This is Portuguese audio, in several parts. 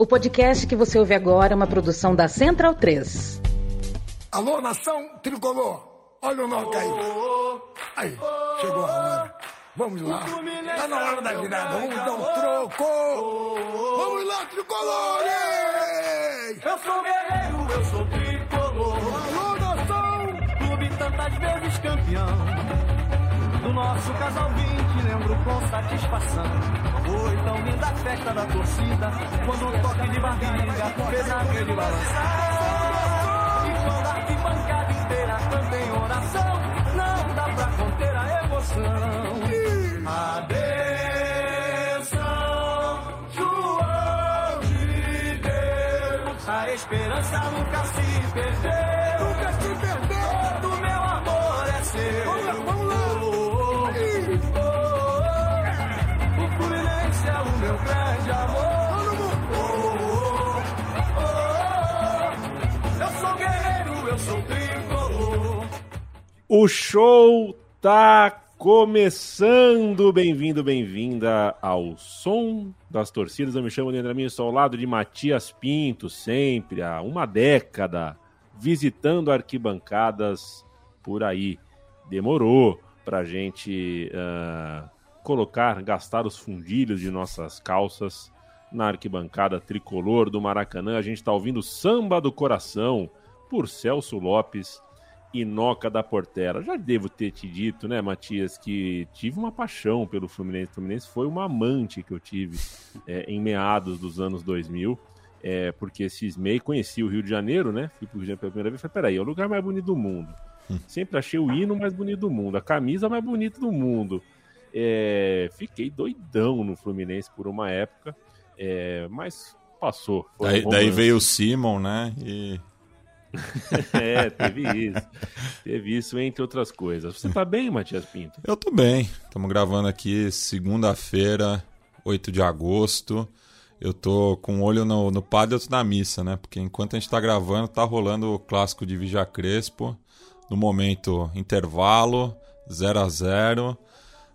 O podcast que você ouve agora é uma produção da Central 3. Alô, nação tricolor. Olha o Noca aí. Aí, chegou a hora. Vamos lá. Tá na hora da virada. Vamos dar um troco. Vamos lá, tricolores! Eu sou guerreiro, eu sou tricolor. Alô, nação! Clube tantas vezes campeão. Do nosso casal 20, lembro com satisfação. Foi tão linda a festa da torcida. Quando o toque de barriga fez a rede balançar. E quando a arquibancada inteira canta em oração. Não dá pra conter a emoção. Atenção, João de Deus. A esperança nunca se perdeu. Nunca se perdeu. O show tá começando! Bem-vindo, bem-vinda ao som das torcidas. Eu me chamo Leandro Minho, estou ao lado de Matias Pinto, sempre há uma década, visitando arquibancadas por aí. Demorou pra gente ah, colocar, gastar os fundilhos de nossas calças na arquibancada tricolor do Maracanã. A gente tá ouvindo Samba do Coração por Celso Lopes e Noca da Portela. Já devo ter te dito, né, Matias, que tive uma paixão pelo Fluminense. O Fluminense foi uma amante que eu tive é, em meados dos anos 2000, é, porque cismei, conheci o Rio de Janeiro, né? Fui pro Rio de Janeiro pela primeira vez e falei, peraí, é o lugar mais bonito do mundo. Sempre achei o hino mais bonito do mundo, a camisa mais bonita do mundo. É, fiquei doidão no Fluminense por uma época, é, mas passou. Daí, daí veio o Simon, né? E É, teve isso. Teve isso, entre outras coisas. Você tá bem, Matias Pinto? eu tô bem. Estamos gravando aqui segunda-feira, 8 de agosto. Eu tô com um olho no, no padre e outro na missa, né? Porque enquanto a gente tá gravando, tá rolando o clássico de Vija Crespo. No momento, intervalo, 0 a 0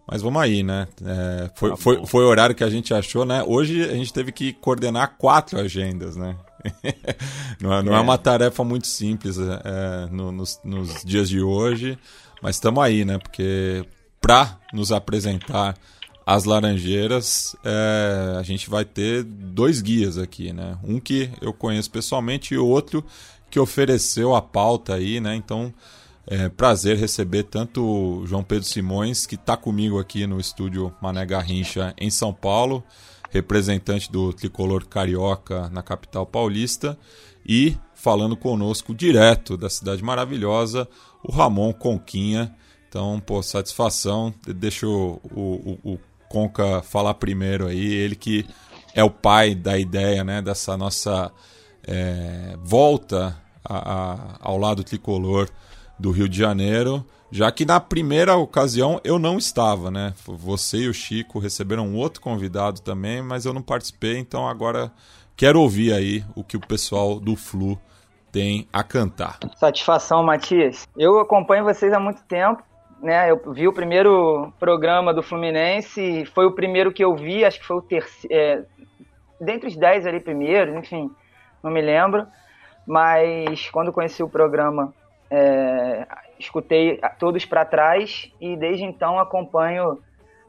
Mas vamos aí, né? É, foi, Tá foi, foi o horário que a gente achou, né? Hoje a gente teve que coordenar quatro agendas, né? não, é, não é É. uma tarefa muito simples é, no- nos, nos dias de hoje, mas estamos aí, né? Porque para nos apresentar as Laranjeiras, é, a gente vai ter dois guias aqui, né? Um que eu conheço pessoalmente e o outro que ofereceu a pauta aí, né? Então, é prazer receber tanto o João Pedro Simões, que está comigo aqui no estúdio Mané Garrincha em São Paulo, representante do tricolor carioca na capital paulista, e falando conosco direto da cidade maravilhosa, o Ramon Conquinha. Então, pô, satisfação. Deixa o, o, o- Conca falar primeiro aí, ele que é o pai da ideia, né, dessa nossa é, volta a- a- ao lado tricolor do Rio de Janeiro, já que na primeira ocasião eu não estava, né? Você e o Chico receberam um outro convidado também, mas eu não participei, então agora quero ouvir aí o que o pessoal do Flu tem a cantar. Satisfação, Matias. Eu acompanho vocês há muito tempo, né? Eu vi o primeiro programa do Fluminense, foi o primeiro que eu vi, acho que foi o terceiro, é, dentre os dez ali primeiros, enfim, não me lembro. Mas quando conheci o programa, é, escutei todos para trás e desde então acompanho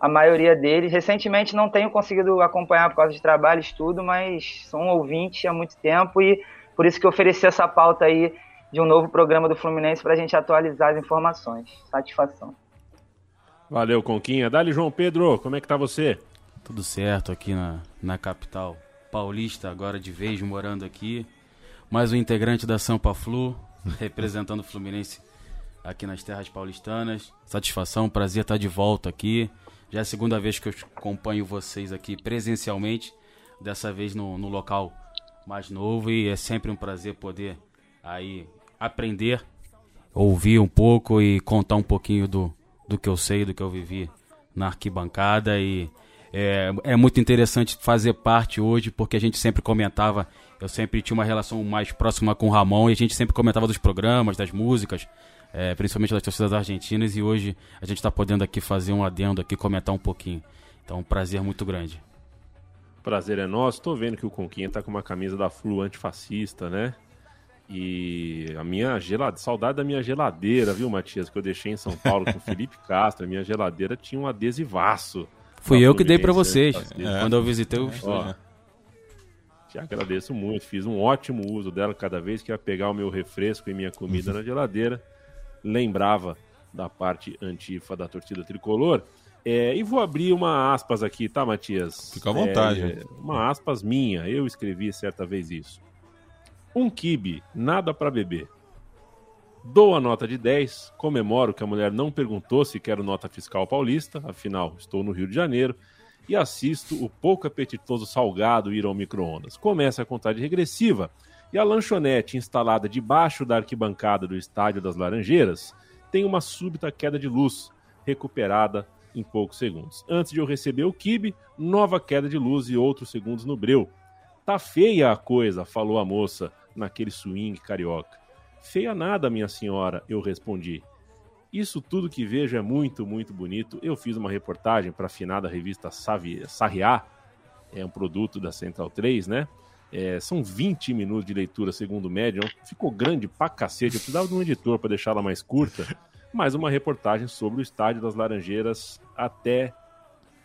a maioria deles. Recentemente não tenho conseguido acompanhar por causa de trabalho, estudo, mas sou um ouvinte há muito tempo e por isso que ofereci essa pauta aí de um novo programa do Fluminense para a gente atualizar as informações. Satisfação. Valeu, Conquinha. Dali, João Pedro, como é que tá você? Tudo certo aqui na, na capital paulista, agora de vez morando aqui. Mais um integrante da Sampa Flu, representando o Fluminense aqui nas terras paulistanas. Satisfação, prazer estar de volta aqui. Já é a segunda vez que eu acompanho vocês aqui presencialmente, dessa vez no, no local mais novo e é sempre um prazer poder aí aprender, ouvir um pouco e contar um pouquinho do, do que eu sei, do que eu vivi na arquibancada e é, é muito interessante fazer parte hoje porque a gente sempre comentava, eu sempre tinha uma relação mais próxima com o Ramon e a gente sempre comentava dos programas, das músicas, é, principalmente das torcidas argentinas e hoje a gente está podendo aqui fazer um adendo aqui, comentar um pouquinho. Então, um prazer muito grande. prazer é nosso. Tô vendo que o Conquinha tá com uma camisa da Flu antifascista, né? E a minha geladeira, saudade da minha geladeira, viu, Matias? Que eu deixei em São Paulo com o Felipe Castro. A minha geladeira tinha um adesivaço. Fui eu que dei para vocês é. quando eu visitei o estúdio. Te agradeço muito, fiz um ótimo uso dela cada vez que ia pegar o meu refresco e minha comida na geladeira. Lembrava da parte antifa da torcida tricolor. É, e vou abrir uma aspas aqui, tá, Matias? Fica à vontade. É, uma aspas minha, eu escrevi certa vez isso. Um kibe, nada para beber. Dou a nota de 10, comemoro que a mulher não perguntou se quero nota fiscal paulista, afinal estou no Rio de Janeiro, e assisto o pouco apetitoso salgado ir ao micro-ondas. Começa a contagem regressiva e a lanchonete instalada debaixo da arquibancada do Estádio das Laranjeiras tem uma súbita queda de luz, recuperada em poucos segundos. Antes de eu receber o kibe, nova queda de luz e outros segundos no breu. Tá feia a coisa, falou a moça, naquele swing carioca. Feia nada, minha senhora, eu respondi. Isso tudo que vejo é muito, muito bonito. Eu fiz uma reportagem para a afinada revista Sarriá, é um produto da Central 3, né? É, são 20 minutos de leitura, segundo o médium. Ficou grande pra cacete. Eu precisava de um editor para deixá-la mais curta. Mais uma reportagem sobre o estádio das Laranjeiras até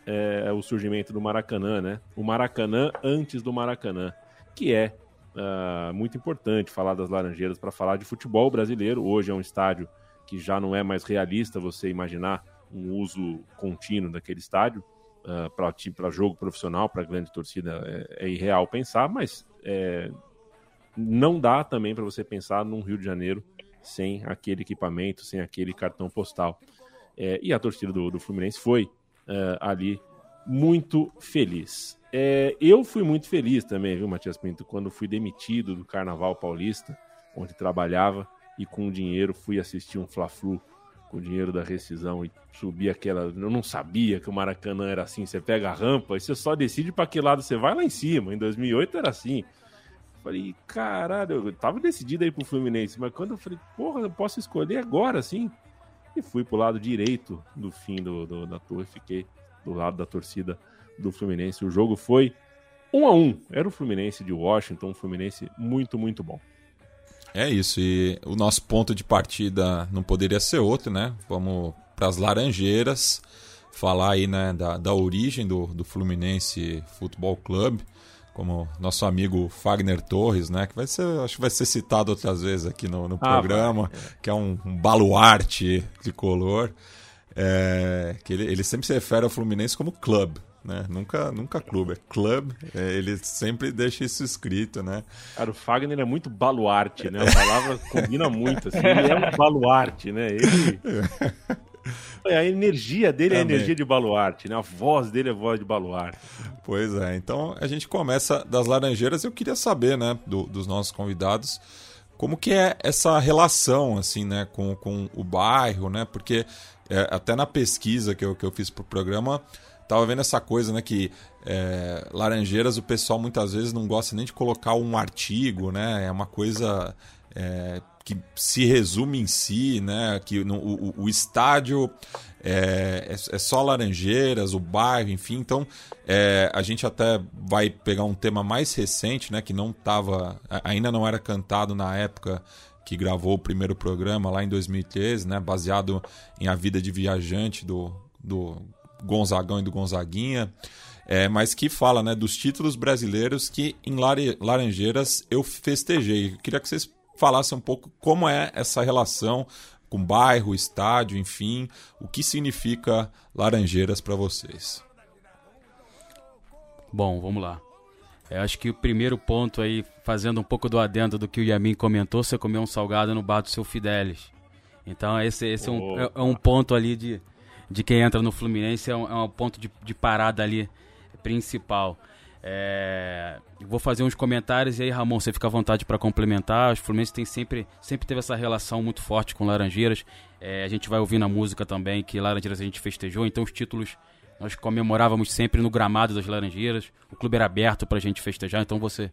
é, o surgimento do Maracanã, né? O Maracanã antes do Maracanã, que é uh, muito importante falar das Laranjeiras para falar de futebol brasileiro. Hoje é um estádio que já não é mais realista você imaginar um uso contínuo daquele estádio uh, para jogo profissional, para grande torcida, é, é, irreal pensar, mas é, não dá também para você pensar num Rio de Janeiro sem aquele equipamento, sem aquele cartão postal. É, e a torcida do, do Fluminense foi uh, ali muito feliz. É, eu fui muito feliz também, viu, Matias Pinto, quando fui demitido do Carnaval Paulista, onde trabalhava, e com o dinheiro fui assistir um Fla-Flu com o dinheiro da rescisão e subi aquela. Eu não sabia que o Maracanã era assim. Você pega a rampa e você só decide para que lado você vai lá em cima. Em 2008 era assim. Falei, caralho, eu tava decidido aí pro Fluminense, mas quando eu falei, porra, eu posso escolher agora, assim. E fui pro lado direito do fim do, do da torre, fiquei do lado da torcida do Fluminense. O jogo foi um a um. Era o Fluminense de Washington, um Fluminense muito, muito bom. É isso, e o nosso ponto de partida não poderia ser outro, né? Vamos para as Laranjeiras, falar aí né, da, da origem do, do Fluminense Futebol Clube, como nosso amigo Fagner Torres, né? Que vai ser, acho que vai ser citado outras vezes aqui no, no ah, programa, vai. que é um, um baluarte de color. É, que ele, ele sempre se refere ao Fluminense como clube, né? Nunca, nunca clube, é club. É, ele sempre deixa isso escrito, né? Cara, o Fagner é muito baluarte, né? A palavra combina muito, assim. Ele é um baluarte, né? Ele... A energia dele Também. é a energia de baluarte, né? A voz dele é voz de baluarte. Pois é. Então a gente começa das Laranjeiras. Eu queria saber, né, do, dos nossos convidados, como que é essa relação, assim, né, com, com o bairro, né? Porque é, até na pesquisa que eu, que eu fiz pro programa, tava vendo essa coisa, né, que é, Laranjeiras o pessoal muitas vezes não gosta nem de colocar um artigo, né, é uma coisa é, que se resume em si, né, que no, o, o, estádio é, é, é, só Laranjeiras, o bairro, enfim, então é, a gente até vai pegar um tema mais recente, né, que não tava, ainda não era cantado na época que gravou o primeiro programa lá em 2013, né, baseado em A Vida de Viajante do, do Gonzagão e do Gonzaguinha, é, mas que fala né, dos títulos brasileiros que em Laranjeiras eu festejei. Eu queria que vocês falassem um pouco como é essa relação com bairro, estádio, enfim, o que significa Laranjeiras para vocês. Bom, vamos lá. Eu acho que o primeiro ponto aí, fazendo um pouco do adendo do que o Yamin comentou, você comeu um salgado no bar do seu Fidelis. Então esse, esse é, um, é, é um ponto ali de, de quem entra no Fluminense é um, é um ponto de, de, parada ali principal. É, vou fazer uns comentários e aí, Ramon, você fica à vontade para complementar. Os Fluminense tem sempre, sempre teve essa relação muito forte com Laranjeiras. É, a gente vai ouvir na música também que Laranjeiras a gente festejou, então os títulos nós comemorávamos sempre no gramado das Laranjeiras. O clube era aberto para a gente festejar, então você,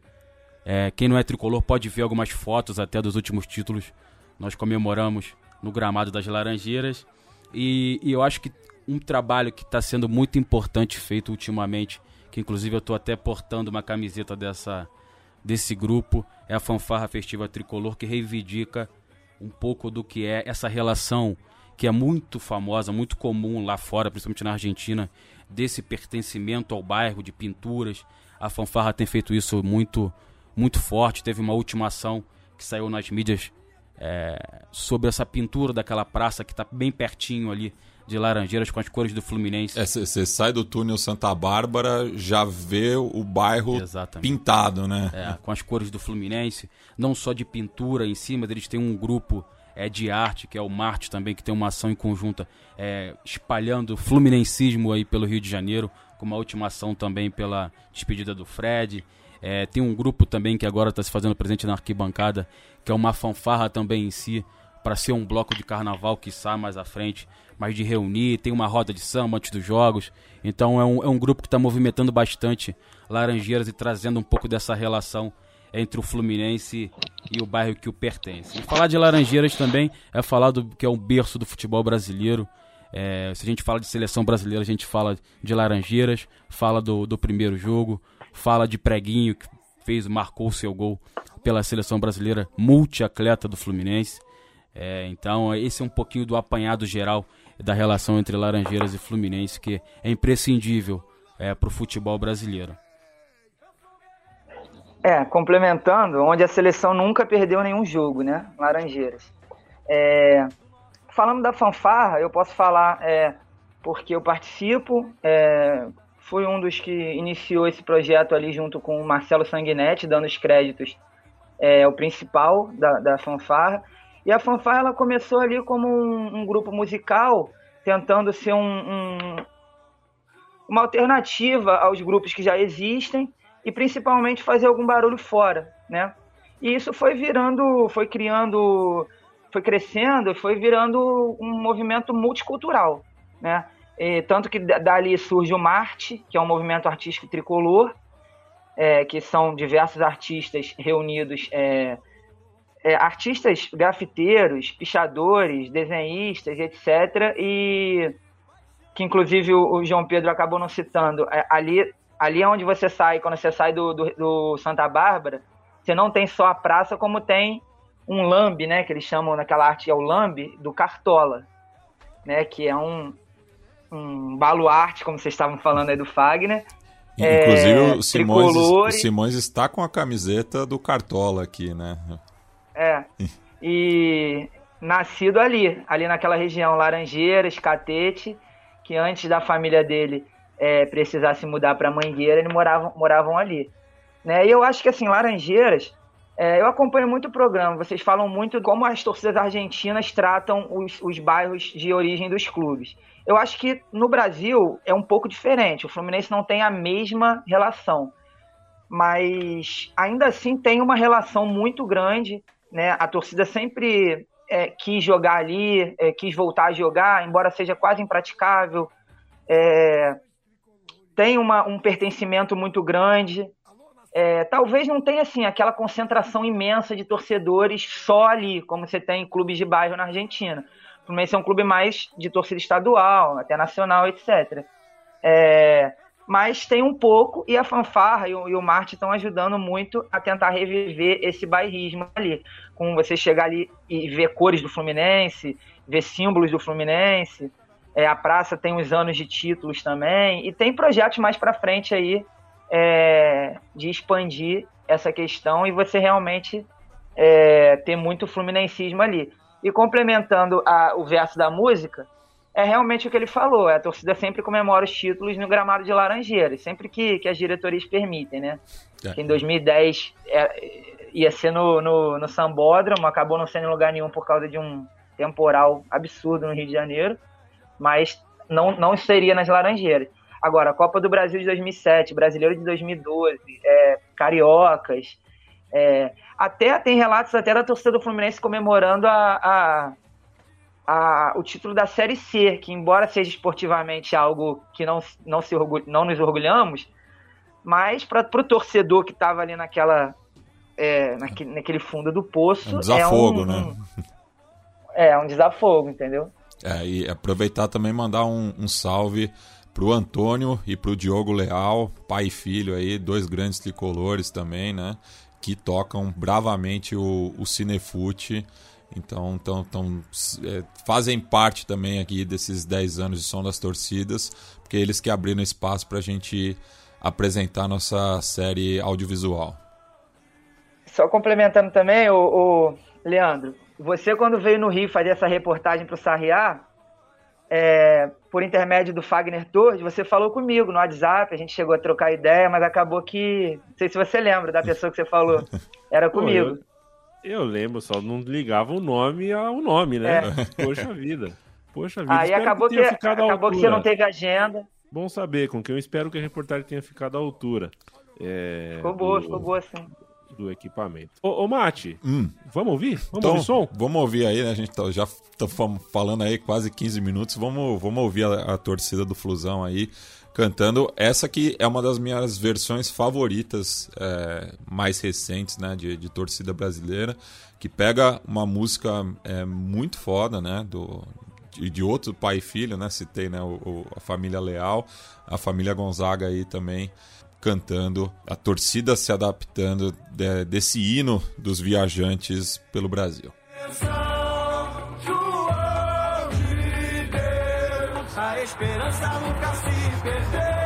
é, quem não é tricolor, pode ver algumas fotos até dos últimos títulos. Nós comemoramos no gramado das Laranjeiras. E, e eu acho que um trabalho que está sendo muito importante feito ultimamente, que inclusive eu estou até portando uma camiseta dessa desse grupo, é a Fanfarra Festiva Tricolor, que reivindica um pouco do que é essa relação que é muito famosa, muito comum lá fora, principalmente na Argentina, desse pertencimento ao bairro, de pinturas. A Fanfarra tem feito isso muito, muito forte. Teve uma última ação que saiu nas mídias é, sobre essa pintura daquela praça que está bem pertinho ali de Laranjeiras com as cores do Fluminense. Você é, sai do túnel Santa Bárbara, já vê o bairro Exatamente. pintado, né? É, com as cores do Fluminense, não só de pintura em cima, eles têm um grupo é, de arte, que é o Marte também, que tem uma ação em conjunta é, espalhando fluminensismo aí pelo Rio de Janeiro, com uma última ação também pela despedida do Fred. É, tem um grupo também que agora está se fazendo presente na arquibancada, que é uma fanfarra também em si, para ser um bloco de carnaval que sai mais à frente, mas de reunir, tem uma roda de samba antes dos jogos. Então é um, é um grupo que está movimentando bastante Laranjeiras e trazendo um pouco dessa relação entre o Fluminense e o bairro que o pertence. E falar de Laranjeiras também é falar do que é um berço do futebol brasileiro. É, se a gente fala de seleção brasileira, a gente fala de Laranjeiras, fala do, do primeiro jogo, fala de Preguinho, que fez, marcou o seu gol pela seleção brasileira, multiatleta do Fluminense. É, então, esse é um pouquinho do apanhado geral da relação entre Laranjeiras e Fluminense, que é imprescindível é, para o futebol brasileiro. É, complementando, onde a seleção nunca perdeu nenhum jogo, né? Laranjeiras. É, falando da fanfarra, eu posso falar é, porque eu participo, é, fui um dos que iniciou esse projeto ali junto com o Marcelo Sanguinetti, dando os créditos é, o principal da, da fanfarra. E a fanfarra ela começou ali como um, um grupo musical, tentando ser um, um, uma alternativa aos grupos que já existem e principalmente fazer algum barulho fora, né? E isso foi virando, foi criando, foi crescendo, foi virando um movimento multicultural, né? E, tanto que dali surge o Marte, que é um movimento artístico tricolor, é, que são diversos artistas reunidos, é, é, artistas grafiteiros, pichadores, desenhistas, etc. E que inclusive o, o João Pedro acabou não citando, é, ali ali é onde você sai, quando você sai do, do, do, Santa Bárbara, você não tem só a praça, como tem um lambe, né? Que eles chamam naquela arte é o lambe do Cartola, né? Que é um, um baluarte, como vocês estavam falando aí do Fagner. Inclusive é, o, Simões, o Simões está com a camiseta do Cartola aqui, né? É. E nascido ali, ali naquela região, Laranjeiras, Catete, que antes da família dele é, precisasse mudar para Mangueira, eles moravam, moravam ali. Né? E eu acho que, assim, Laranjeiras, é, eu acompanho muito o programa, vocês falam muito como as torcidas argentinas tratam os, os bairros de origem dos clubes. Eu acho que no Brasil é um pouco diferente, o Fluminense não tem a mesma relação, mas ainda assim tem uma relação muito grande, né? A torcida sempre é, quis jogar ali, é, quis voltar a jogar, embora seja quase impraticável. É, tem uma, um pertencimento muito grande. É, talvez não tenha assim aquela concentração imensa de torcedores só ali, como você tem em clubes de bairro na Argentina. Fluminense é um clube mais de torcida estadual, até nacional, etc. É, mas tem um pouco, e a fanfarra e o, e o Marte estão ajudando muito a tentar reviver esse bairrismo ali. Com você chegar ali e ver cores do Fluminense, ver símbolos do Fluminense, é, a praça tem uns anos de títulos também. E tem projetos mais para frente aí é, de expandir essa questão e você realmente é, ter muito fluminensismo ali. E complementando a, o verso da música, é realmente o que ele falou. A torcida sempre comemora os títulos no gramado de Laranjeiras, sempre que, que as diretorias permitem, né? É. em 2010 é, ia ser no, no, no Sambódromo, acabou não sendo em lugar nenhum por causa de um temporal absurdo no Rio de Janeiro mas não, não seria nas Laranjeiras. Agora, Copa do Brasil de 2007, Brasileiro de 2012, é, Cariocas, é, até tem relatos até da torcida do Fluminense comemorando a, a, a, o título da Série C, que embora seja esportivamente algo que não, não, se não nos orgulhamos, mas para o torcedor que estava ali naquela é, naquele, naquele fundo do poço. É um desafogo, é um, né? Um, é, um desafogo, entendeu? É, e aproveitar também mandar um, um salve pro Antônio e pro Diogo Leal, pai e filho aí, dois grandes tricolores também, né? Que tocam bravamente o, o Cinefute. Então, tão, tão, é, fazem parte também aqui desses 10 anos de Som das Torcidas, porque eles que abriram espaço para a gente apresentar nossa série audiovisual. Só complementando também, o, o Leandro, você quando veio no Rio fazer essa reportagem para o Sarriá, é, por intermédio do Fagner Torres, você falou comigo no WhatsApp, a gente chegou a trocar ideia, mas acabou que. Não sei se você lembra da pessoa que você falou. Era comigo. Pô, eu, eu, lembro, só não ligava o nome ao nome, né? É. Poxa vida. Poxa vida. Aí acabou, que, que acabou que você não teve agenda. Bom saber, com quem eu espero que a reportagem tenha ficado à altura. É, ficou boa, do, ficou boa sim. Do equipamento. Ô, ô Mate, hum. vamos ouvir? Vamos então, ouvir som? Vamos ouvir aí, né? A gente tá, já tá falando aí quase 15 minutos. Vamos, vamos ouvir a, a torcida do Flusão aí cantando essa que é uma das minhas versões favoritas é, mais recentes, né, de, de, torcida brasileira, que pega uma música é, muito foda, né, do, de, de outro pai e filho, né, citei, né, o, o, a família Leal, a família Gonzaga aí também cantando, a torcida se adaptando de, desse hino dos viajantes pelo Brasil. A esperança nunca se perdeu.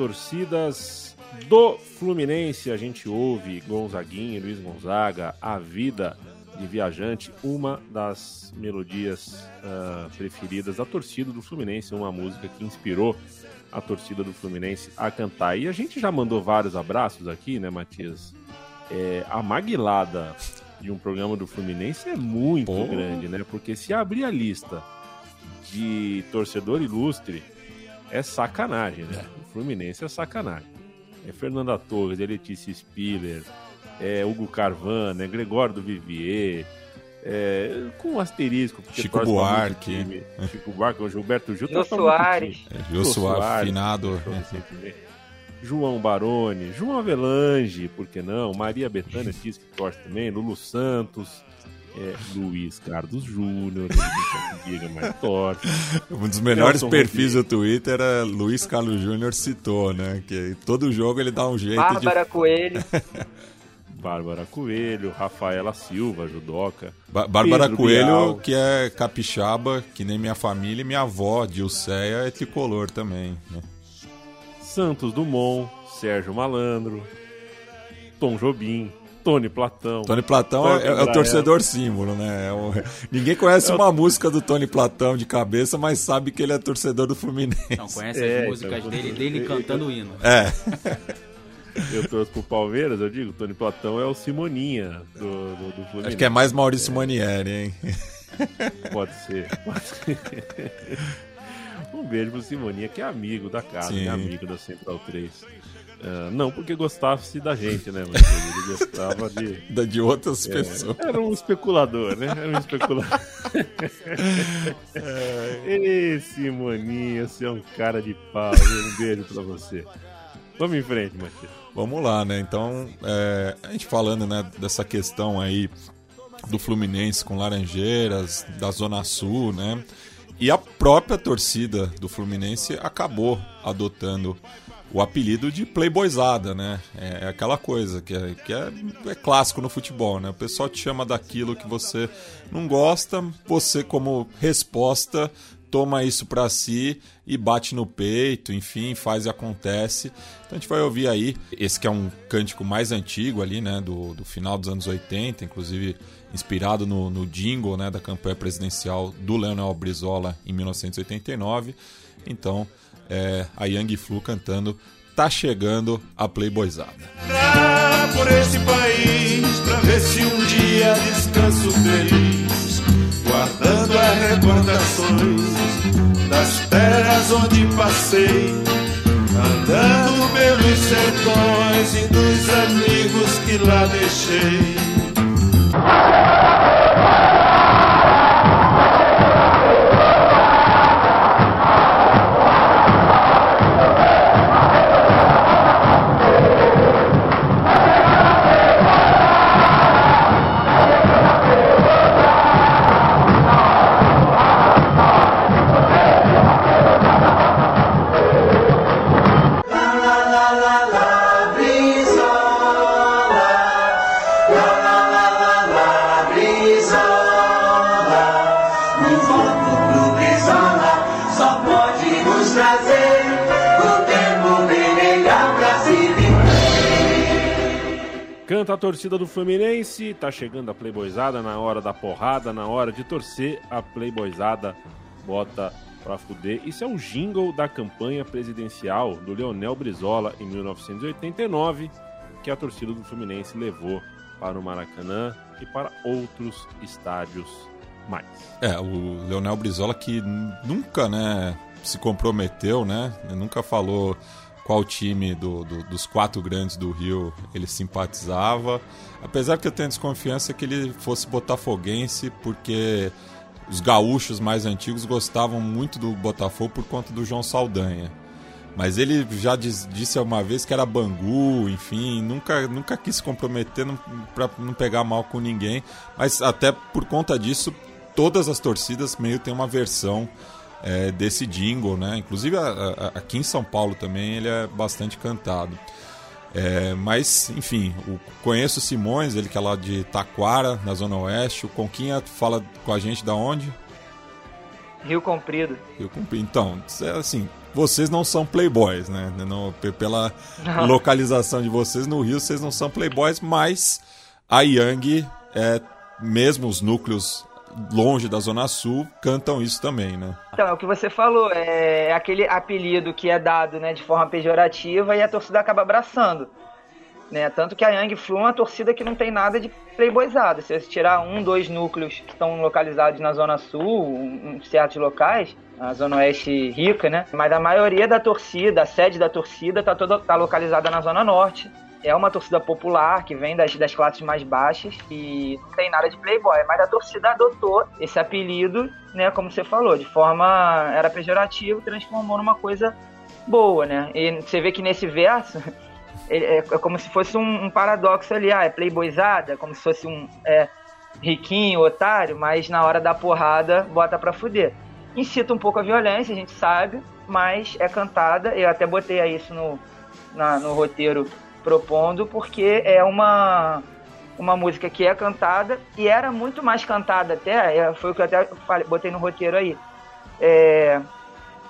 Torcidas do Fluminense. A gente ouve Gonzaguinho, Luiz Gonzaga, A Vida de Viajante, uma das melodias ah, preferidas da torcida do Fluminense, uma música que inspirou a torcida do Fluminense a cantar. E a gente já mandou vários abraços aqui, né, Matias? É, a maguilada de um programa do Fluminense é muito Pô. grande, né? Porque se abrir a lista de torcedor ilustre, é sacanagem, né? Fluminense é sacanagem. É Fernanda Torres, é Letícia Spiller, é, Hugo Carvan, né, Gregório do Vivier, é, com um asterisco. porque Chico Buarque. time. Chico Buarque, o Gilberto Gil. Jô pra muito Soares. É, Jô Soares, finado. João Baroni, João Avelange, por que não? Maria Bethânia que torce também, Lulu Santos, é, Luiz Carlos Júnior, mas torce. Um dos melhores Nelson perfis do Twitter é Luiz Carlos Júnior citou, né? Que todo jogo ele dá um jeito Bárbara Coelho. Bárbara Coelho, Rafaela Silva, judoca. de. Ba- Bárbara Pedro Coelho, Bial. que é capixaba, que nem minha família e minha avó, Dilceia, é tricolor também. Né? Santos Dumont, Sérgio Malandro, Tom Jobim, Tony Platão. Tony Platão Tony é, é o torcedor símbolo, né? É o- Ninguém conhece É uma música do Tony Platão de cabeça, mas sabe que ele é torcedor do Fluminense. Não, conhece É, as músicas então, dele, dele cantando o hino. É, Eu trouxe pro Palmeiras, eu digo, Tony Platão é o Simoninha do, do, do Fluminense. acho que é mais Maurício Manieri, hein? Pode ser. Pode ser. Um beijo pro Simoninha, que é amigo da casa, Sim. é amigo da Central 3. Ah, não porque gostasse da gente, né? Mas ele gostava de. Da- De outras é, pessoas. era um especulador, né? Era um especulador. É, Ei, Simoninha, você é um cara de pau. Um beijo pra você. Vamos em frente, Matias. Vamos lá, né? Então, é, a gente falando né, dessa questão aí do Fluminense com Laranjeiras, da Zona Sul, né? E a própria torcida do Fluminense acabou adotando o apelido de Playboyzada, né? É aquela coisa que, é, que é, é clássico no futebol, né? O pessoal te chama daquilo que você não gosta, você como resposta toma isso pra si e bate no peito, enfim, faz e acontece. Então a gente vai ouvir aí esse que é um cântico mais antigo ali, né, do, do final dos anos 80, inclusive inspirado no, no jingle, né, da campanha presidencial do Leonel Brizola em 1989. Então, é, a Young Flu cantando Tá chegando a Playboyzada. Por esse país pra ver se um dia descanso feliz, guardando as recordações das terras onde passei, andando pelos sertões e dos amigos que lá deixei. Torcida do Fluminense, tá chegando a Playboyzada na hora da porrada, na hora de torcer, a Playboyzada bota pra fuder. Isso é um jingle da campanha presidencial do Leonel Brizola em 1989, que a torcida do Fluminense levou para o Maracanã e para outros estádios mais. É, o Leonel Brizola que nunca, né, se comprometeu, né? Nunca falou qual time do- do- dos quatro grandes do Rio ele simpatizava. Apesar que eu tenho desconfiança que ele fosse botafoguense, porque os gaúchos mais antigos gostavam muito do Botafogo por conta do João Saldanha. Mas ele já diz- disse uma vez que era Bangu, enfim, nunca, nunca quis se comprometer para não pegar mal com ninguém. Mas até por conta disso, todas as torcidas meio tem uma versão é, desse jingle, né? Inclusive a- a- aqui em São Paulo também ele é bastante cantado. É, mas, enfim, o, conheço o Simões, ele que é lá de Taquara, na Zona Oeste. O Conquinha fala com a gente da onde? Rio Comprido. Eu cumpri. Então, é assim, vocês não são playboys, né? Não, pe- pela Não. localização de vocês no Rio, vocês não são playboys, mas a Yang, é, mesmo os núcleos longe da Zona Sul, cantam isso também, né? Então, é o que você falou, é aquele apelido que é dado né, de forma pejorativa e a torcida acaba abraçando. Né? Tanto que a Young Flu é uma torcida que não tem nada de playboyzada. Se você tirar um, dois núcleos que estão localizados na Zona Sul, em certos locais, a Zona Oeste rica, né? Mas a maioria da torcida, a sede da torcida, tá, toda, tá localizada na Zona Norte. É uma torcida popular que vem das, das classes mais baixas e não tem nada de playboy, mas a torcida adotou esse apelido, né, como você falou, de forma era pejorativo, transformou numa coisa boa, né? E você vê que nesse verso é, é como se fosse um, um, paradoxo ali, ah, é playboyzada, como se fosse um é, riquinho, otário, mas na hora da porrada bota pra fuder. Incita um pouco a violência, a gente sabe, mas é cantada, eu até botei isso no, na, no roteiro propondo, porque é uma, uma música que é cantada e era muito mais cantada até, é, foi o que eu até falei, botei no roteiro aí. É,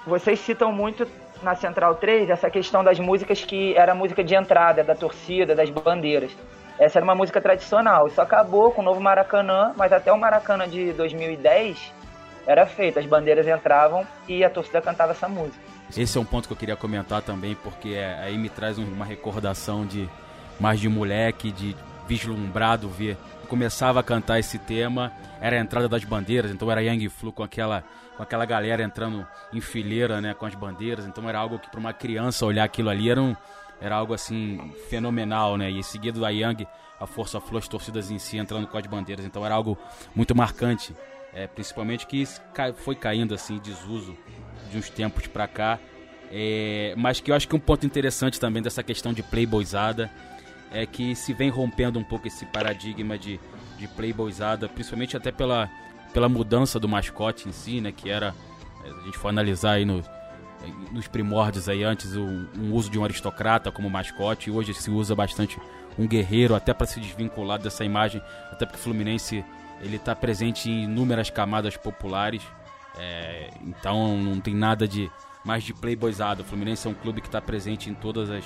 vocês citam muito na Central 3 essa questão das músicas que era música de entrada da torcida, das bandeiras. Essa era uma música tradicional. Isso acabou com o novo Maracanã, mas até o Maracanã de 2010 era feito. As bandeiras entravam e a torcida cantava essa música. Esse é um ponto que eu queria comentar também, porque é, aí me traz uma recordação de mais de moleque, de vislumbrado ver. Começava a cantar esse tema, era a entrada das bandeiras, então era Young Flu com aquela com aquela galera entrando em fileira, né, com as bandeiras. Então era algo que para uma criança olhar aquilo ali era, um, era algo assim fenomenal, né? E em seguida da Young, a Força Flu, as torcidas em si entrando com as bandeiras. Então era algo muito marcante, é, principalmente que foi caindo assim desuso de uns tempos para cá. É, mas que eu acho que um ponto interessante também dessa questão de playboyzada é que se vem rompendo um pouco esse paradigma de, de playboyzada, principalmente até pela pela mudança do mascote em si, né? Que era, é, a gente for analisar aí no, nos primórdios aí antes um, um, uso de um aristocrata como mascote, e hoje se usa bastante um guerreiro até para se desvincular dessa imagem, até porque o Fluminense ele está presente em inúmeras camadas populares, é, então não tem nada de mais de playboyzado. O Fluminense é um clube que está presente em todas as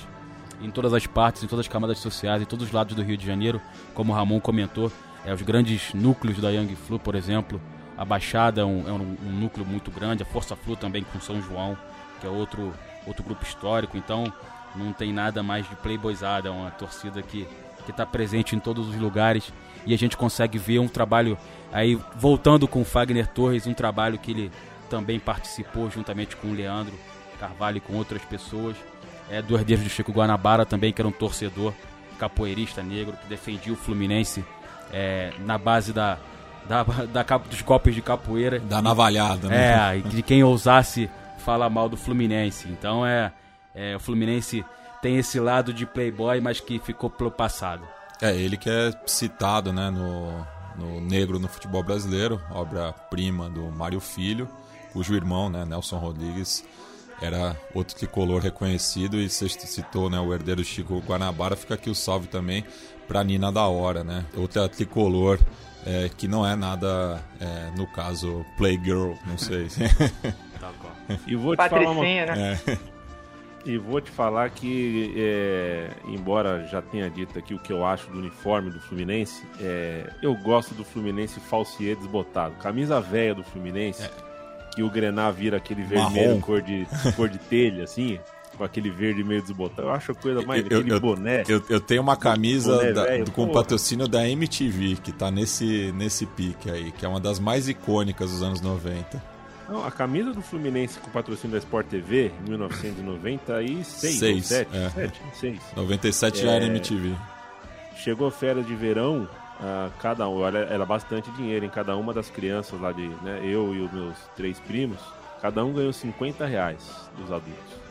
em todas as partes, em todas as camadas sociais, em todos os lados do Rio de Janeiro, como o Ramon comentou é, os grandes núcleos da Young Flu, por exemplo. A Baixada é, um, é um, núcleo muito grande, a Força Flu também com São João, que é outro, outro grupo histórico. Então não tem nada mais de playboyzada, é uma torcida que está presente em todos os lugares e a gente consegue ver um trabalho aí voltando com o Fagner Torres, um trabalho que ele também participou juntamente com o Leandro Carvalho e com outras pessoas. É do herdeiro de Chico Guanabara também, que era um torcedor capoeirista negro que defendia o Fluminense é, na base da, da, da, dos golpes de capoeira. Da navalhada, né? É, de quem ousasse falar mal do Fluminense. Então é, é, o Fluminense tem esse lado de playboy, mas que ficou pelo passado. É, ele que é citado né, no, no Negro no Futebol Brasileiro, obra-prima do Mário Filho, cujo irmão, né, Nelson Rodrigues, era outro tricolor reconhecido e você citou né, o herdeiro Chico Guanabara, fica aqui o salve também para Nina da Hora, né? Outra tricolor é, que não é nada, é, no caso, Playgirl, não sei. tá bom. E vou te Patricinha, falar uma... né? É. E vou te falar que, é, embora já tenha dito aqui o que eu acho do uniforme do Fluminense, é, eu gosto do Fluminense falsier desbotado. Camisa velha do Fluminense, é. que o Grená vira aquele vermelho cor de, cor de telha, assim com aquele verde meio desbotado. Eu acho a coisa mais. Eu, aquele eu, boné. Eu, eu tenho uma camisa da, véio, com patrocínio da MTV, que tá nesse, nesse pique aí, que é uma das mais icônicas dos anos 90. Não, a camisa do Fluminense com patrocínio da Sport TV, em 1996, 6, 7, é. 7, 6. 97 é, já era MTV. Chegou férias de verão, uh, cada um, era, era bastante dinheiro em cada uma das crianças lá de, né, eu e os meus três primos, cada um ganhou 50 reais dos adultos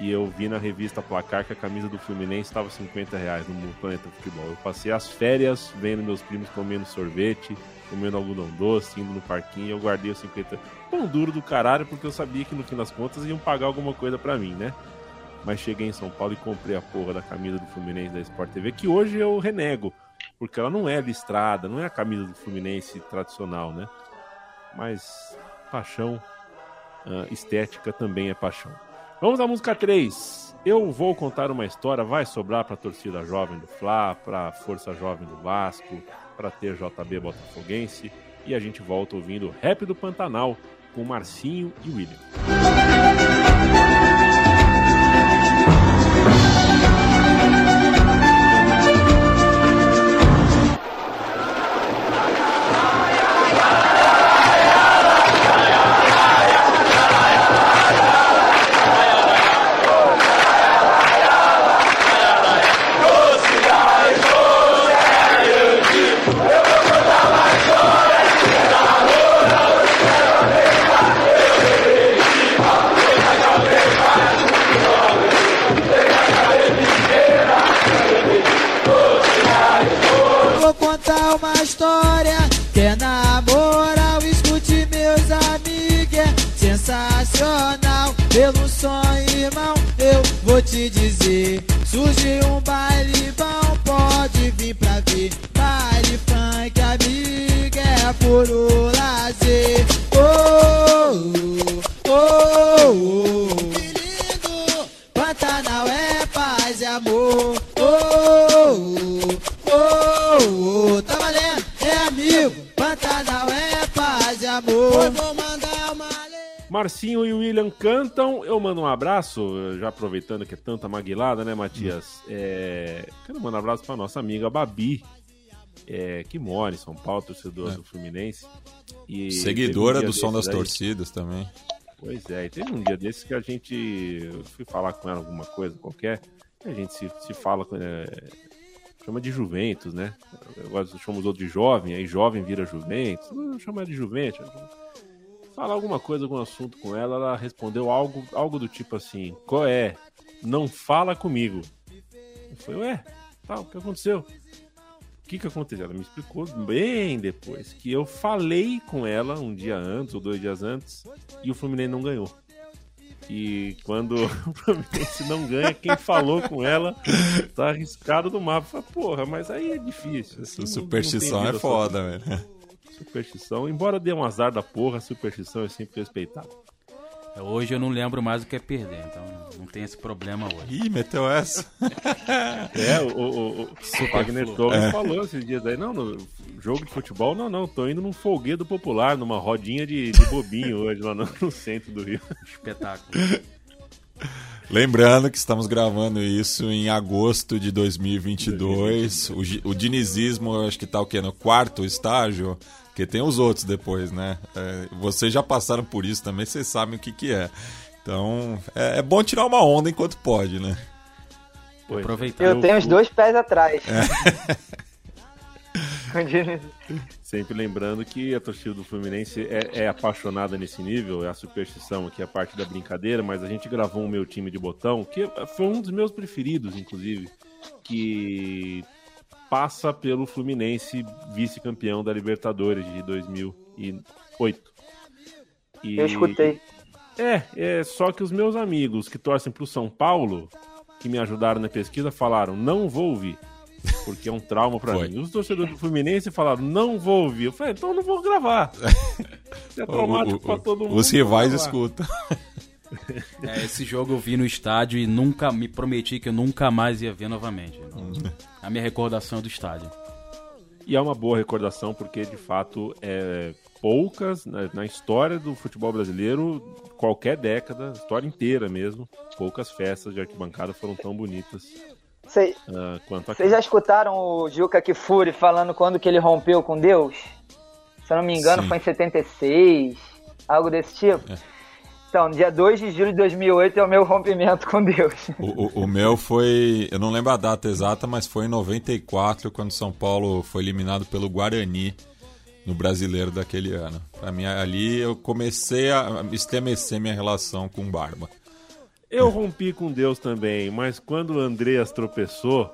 e eu vi na revista Placar que a camisa do Fluminense estava 50 reais no Planeta Futebol. Eu passei as férias vendo meus primos comendo sorvete, comendo algodão doce, indo no parquinho, eu guardei os 50 pão duro do caralho, porque eu sabia que no fim das contas iam pagar alguma coisa para mim, né? Mas cheguei em São Paulo e comprei a porra da camisa do Fluminense da Sport TV, que hoje eu renego, porque ela não é listrada, não é a camisa do Fluminense tradicional, né? Mas paixão, uh, estética também é paixão. Vamos à música 3. Eu vou contar uma história, vai sobrar para a torcida jovem do Fla, para a força jovem do Vasco, para ter JB Botafoguense. E a gente volta ouvindo Rap do Pantanal com Marcinho e William. Um abraço, já aproveitando que é tanta maguilada, né, Matias? É, quero mandar um abraço para nossa amiga Babi, é, que mora em São Paulo, torcedora É. do Fluminense. E Seguidora um do som das aí- torcidas também. Pois é, e teve um dia desses que a gente. Fui falar com ela alguma coisa qualquer, e a gente se, se fala com. é, chama de Juventus, né? Agora chamamos outro de jovem, aí jovem vira Juventus. Chama de Juventus. Falar alguma coisa, algum assunto com ela, ela respondeu algo, algo do tipo assim: Qual é? Não fala comigo. Eu falei, ué, tá, o que aconteceu? O que, que aconteceu? Ela me explicou bem depois que eu falei com ela um dia antes ou dois dias antes e o Fluminense não ganhou. E quando o Fluminense não ganha, quem falou com ela tá arriscado do mapa. Porra, mas aí é difícil. assim, não- superstição não é foda, velho. Superstição, embora dê um azar da porra, a superstição é sempre respeitada. Hoje eu não lembro mais o que é perder, então não tem esse problema hoje. Ih, meteu essa. É, o, o, o, o Wagner. Douglas É. falou esses dias aí, não, no jogo de futebol, não, não, tô indo num folguedo popular, numa rodinha de, de bobinho hoje lá no, no centro do Rio. Espetáculo. Lembrando que estamos gravando isso em agosto de 2022. O, gi- o dinizismo, eu acho que tá o quê? No quarto estágio? Porque tem os outros depois, né? É, vocês já passaram por isso também, vocês sabem o que, que é. Então, é, é bom tirar uma onda enquanto pode, né? Pois, Aproveitar. Eu tenho os dois pés atrás. É. Sempre lembrando que a torcida do Fluminense é, é apaixonada nesse nível, é a superstição aqui, a parte da brincadeira, mas a gente gravou o meu time de botão, que foi um dos meus preferidos, inclusive, que passa pelo Fluminense vice-campeão da Libertadores de 2008. E- Eu escutei. É, é, só que os meus amigos que torcem pro São Paulo, que me ajudaram na pesquisa, falaram, não vou ouvir. Porque é um trauma pra Foi. mim. Os torcedores do Fluminense falaram, não vou ouvir. Eu falei, então eu não vou gravar. É traumático O- o- pra todo mundo. os rivais escutam. É, esse jogo eu vi no estádio e nunca me prometi que eu nunca mais ia ver novamente. A minha recordação é do estádio. E é uma boa recordação, porque de fato é poucas na, na história do futebol brasileiro, qualquer década, história inteira mesmo, poucas festas de arquibancada foram tão bonitas Vocês ah, aqui. vocês já escutaram o Juca Kifuri falando quando que ele rompeu com Deus? Se eu não me engano, Sim. foi em 76, algo desse tipo. Então, dia 2 de julho de 2008 é o meu rompimento com Deus. O, o- o meu foi. Eu não lembro a data exata, mas foi em 94, quando São Paulo foi eliminado pelo Guarani no brasileiro daquele ano. Pra mim, ali eu comecei a estremecer minha relação com Barba. Eu rompi com Deus também, mas quando o Andreas tropeçou,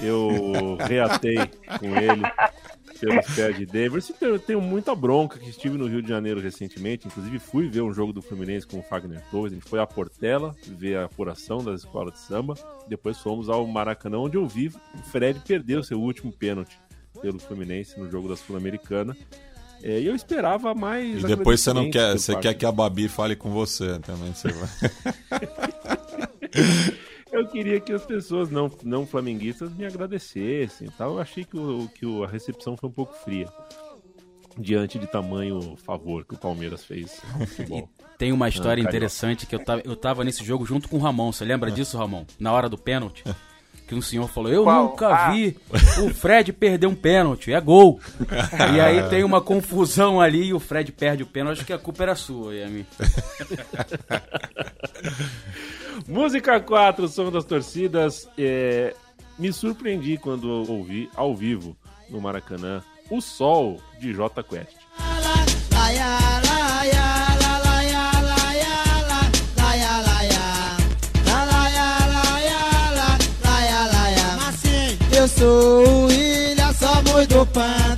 eu reatei com ele pelos pés de tem- Eu tenho muita bronca que estive no Rio de Janeiro recentemente, inclusive fui ver um jogo do Fluminense com o Fagner Torres, a gente foi à Portela ver a apuração das escolas de samba, depois fomos ao Maracanã, onde eu vi o Fred perder o seu último pênalti pelo Fluminense no jogo da Sul-Americana. É, e eu esperava mais. E depois você não quer. Você quer que a Babi fale com você também. Você vai. Eu queria que as pessoas não, não flamenguistas me agradecessem e tal. Eu achei que, o, que o- a recepção foi um pouco fria. Diante de tamanho favor que o Palmeiras fez ao futebol. Tem uma história Ah, interessante que eu tava, eu tava nesse jogo junto com o Ramon. Você lembra disso, Ramon? Na hora do pênalti. Que um senhor falou: Eu Qual? nunca Ah. vi o Fred perder um pênalti, é gol. e aí tem uma confusão ali e o Fred perde o pênalti. Acho que a culpa era sua, Yami. Música 4, som das torcidas. É, me surpreendi quando ouvi ao vivo no Maracanã O Sol de J Quest. Eu sou o William, somos do Pantanal.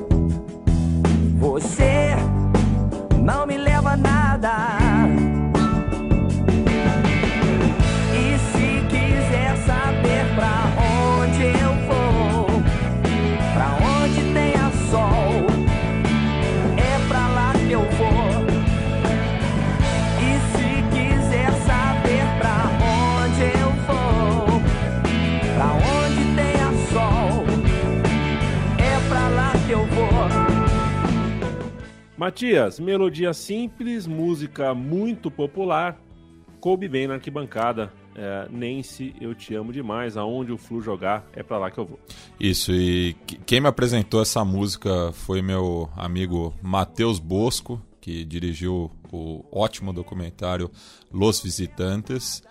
Matias, melodia simples, música muito popular, coube bem na arquibancada. É, Nancy, eu te amo demais. Aonde o Flu jogar, é pra lá que eu vou. Isso, e que- quem me apresentou essa música foi meu amigo Matheus Bosco, que dirigiu o ótimo documentário Los Visitantes.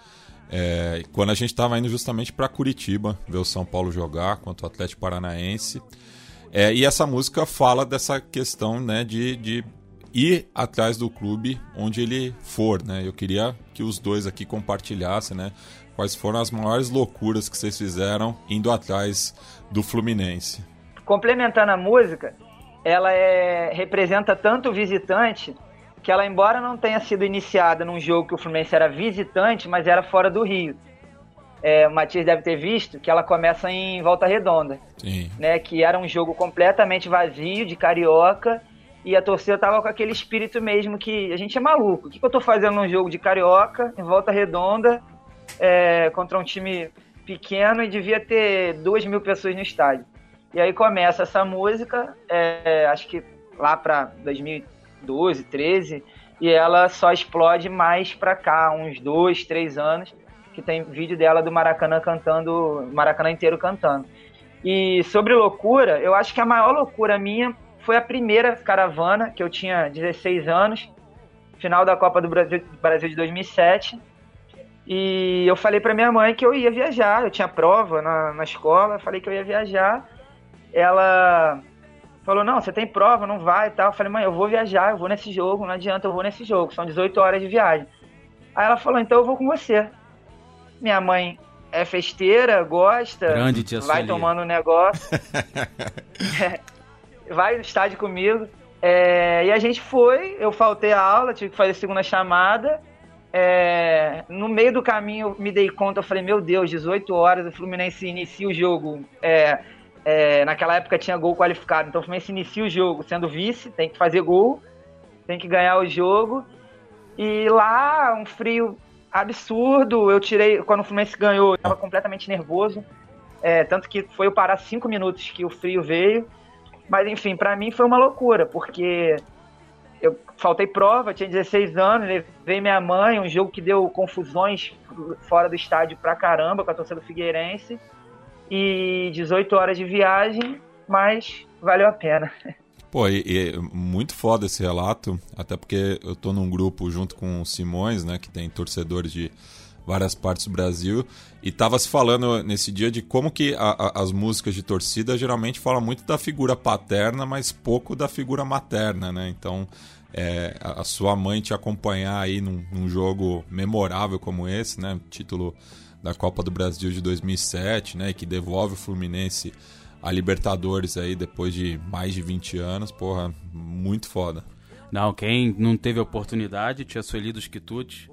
É, quando a gente estava indo justamente para Curitiba ver o São Paulo jogar contra o Atlético Paranaense. É, e essa música fala dessa questão né, de, de ir atrás do clube onde ele for. Né? Eu queria que os dois aqui compartilhassem né, quais foram as maiores loucuras que vocês fizeram indo atrás do Fluminense. complementando a música, ela é, representa tanto o visitante que ela, embora não tenha sido iniciada num jogo que o Fluminense era visitante, mas era fora do Rio. É, o Matias deve ter visto que ela começa em Volta Redonda, Sim. né? Que era um jogo completamente vazio, de carioca, e a torcida tava com aquele espírito mesmo que a gente é maluco. O que, que eu tô fazendo num jogo de carioca, em Volta Redonda, é, contra um time pequeno e devia ter duas mil pessoas no estádio. E aí começa essa música, é, acho que lá para 2012, 13, e ela só explode mais pra cá, uns dois, três anos, que tem vídeo dela do Maracanã cantando, Maracanã inteiro cantando. E sobre loucura, eu acho que a maior loucura minha foi a primeira caravana, que eu tinha 16 anos, final da Copa do Brasil, Brasil de 2007. E eu falei pra minha mãe que eu ia viajar, eu tinha prova na, na escola, falei que eu ia viajar. Ela falou: Não, você tem prova, não vai e tal. Eu falei: Mãe, eu vou viajar, eu vou nesse jogo, não adianta, eu vou nesse jogo, são 18 horas de viagem. Aí ela falou: Então eu vou com você. Minha mãe é festeira, gosta, Grande tia vai tomando um negócio, vai no estádio comigo. É, e a gente foi, eu faltei a aula, tive que fazer a segunda chamada. É, no meio do caminho eu me dei conta, eu falei, meu Deus, 18 horas, o Fluminense inicia o jogo. É, é, naquela época tinha gol qualificado, então o Fluminense inicia o jogo sendo vice, tem que fazer gol, tem que ganhar o jogo. E lá, um frio absurdo, eu tirei, quando o Fluminense ganhou, eu tava completamente nervoso. É, tanto que foi eu parar cinco minutos que o frio veio. Mas enfim, pra mim foi uma loucura, porque eu faltei prova, tinha 16 anos, levei minha mãe, um jogo que deu confusões fora do estádio pra caramba com a torcida do Figueirense. E 18 horas de viagem, mas valeu a pena. Pô, e, e muito foda esse relato, até porque eu tô num grupo junto com o Simões, né, que tem torcedores de várias partes do Brasil, e tava se falando nesse dia de como que a- a- as músicas de torcida geralmente falam muito da figura paterna, mas pouco da figura materna, né? Então, é, a, sua mãe te acompanhar aí num, num jogo memorável como esse, né? Título da Copa do Brasil de 2007, né? Que devolve o Fluminense a Libertadores aí depois de mais de 20 anos, porra, muito foda. Não, quem não teve oportunidade, tia Sueli dos Quitutes,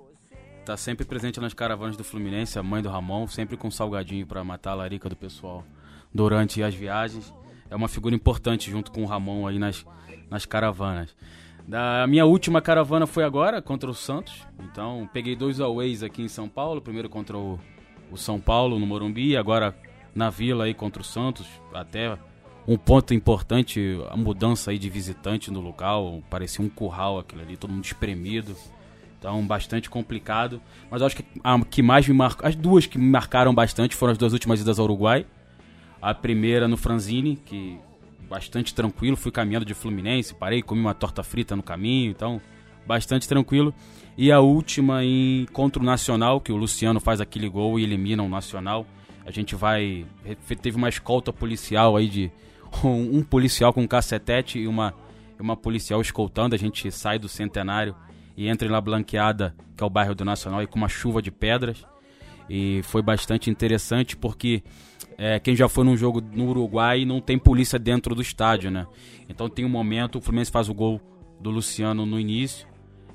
tá sempre presente nas caravanas do Fluminense, a mãe do Ramon, sempre com salgadinho pra matar a larica do pessoal durante as viagens. É uma figura importante junto com o Ramon aí nas, nas caravanas. Da minha última caravana foi agora contra o Santos. Então, peguei dois aways aqui em São Paulo, primeiro contra o, o São Paulo no Morumbi, agora na Vila aí contra o Santos, até um ponto importante, a mudança aí de visitante no local, parecia um curral aquilo ali, todo mundo espremido. Então, bastante complicado. Mas acho que a que mais me marcou, as duas que me marcaram bastante foram as duas últimas idas ao Uruguai. A primeira no Franzini, que bastante tranquilo, fui caminhando de Fluminense, parei, comi uma torta frita no caminho, então bastante tranquilo. E a última em contra o Nacional, que o Luciano faz aquele gol e elimina o Nacional. A gente vai. Teve uma escolta policial aí de. Um, um policial com um cacetete e uma, uma policial escoltando. A gente sai do Centenário e entra na Blanqueada, que é o bairro do Nacional, e com uma chuva de pedras. E foi bastante interessante porque é, quem já foi num jogo no Uruguai não tem polícia dentro do estádio, né? Então tem um momento, o Fluminense faz o gol do Luciano no início,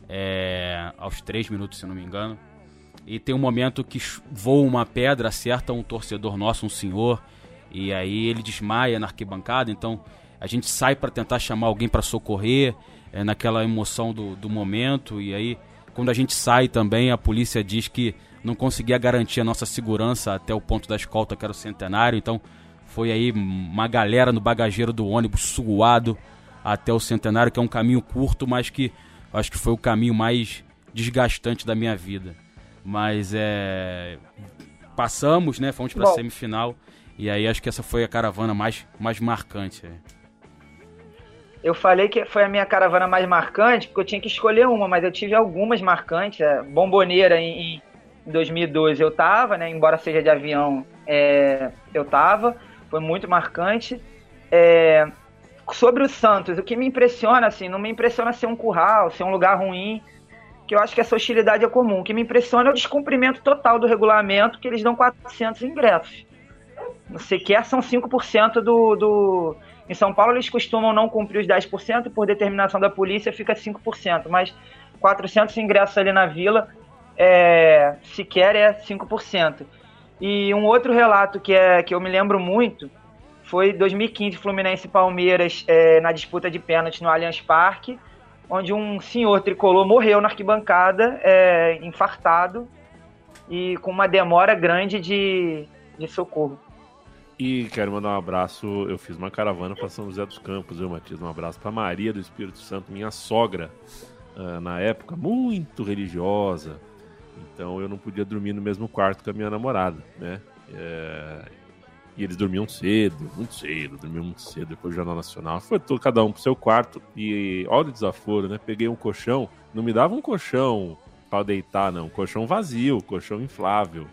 é, aos três minutos, se não me engano. E tem um momento que voa uma pedra, acerta um torcedor nosso, um senhor, e aí ele desmaia na arquibancada. Então a gente sai para tentar chamar alguém para socorrer, é, naquela emoção do, do momento. E aí, quando a gente sai também, a polícia diz que não conseguia garantir a nossa segurança até o ponto da escolta, que era o centenário. Então foi aí uma galera no bagageiro do ônibus suado até o centenário, que é um caminho curto, mas que acho que foi o caminho mais desgastante da minha vida. Mas é. Passamos, né? Fomos pra Bom. semifinal. E aí acho que essa foi a caravana mais, mais marcante. Eu falei que foi a minha caravana mais marcante, porque eu tinha que escolher uma, mas eu tive algumas marcantes. É, Bomboneira em, em 2012 eu tava, né? Embora seja de avião, é, eu tava. Foi muito marcante. É, sobre o Santos, o que me impressiona, assim, não me impressiona ser um curral, ser um lugar ruim, que eu acho que essa hostilidade é comum. O que me impressiona é o descumprimento total do regulamento, que eles dão 400 ingressos. Sequer são 5% do, do... Em São Paulo eles costumam não cumprir os 10%, por determinação da polícia fica 5%, mas 400 ingressos ali na vila é, sequer é 5%. E um outro relato que, é, que eu me lembro muito foi 2015 Fluminense e Palmeiras é, na disputa de pênalti no Allianz Parque, onde um senhor tricolor morreu na arquibancada, é, infartado e com uma demora grande de, de socorro. E quero mandar um abraço. Eu fiz uma caravana para São José dos Campos, eu, Matias. Um abraço para Maria do Espírito Santo, minha sogra, uh, na época, muito religiosa. Então eu não podia dormir no mesmo quarto com a minha namorada, né? É, e eles dormiam cedo, muito cedo, dormiam muito cedo depois do Jornal Nacional. Foi todo, cada um pro seu quarto. E olha o desaforo, né? Peguei um colchão, não me dava um colchão para deitar, não. Colchão vazio, colchão inflável.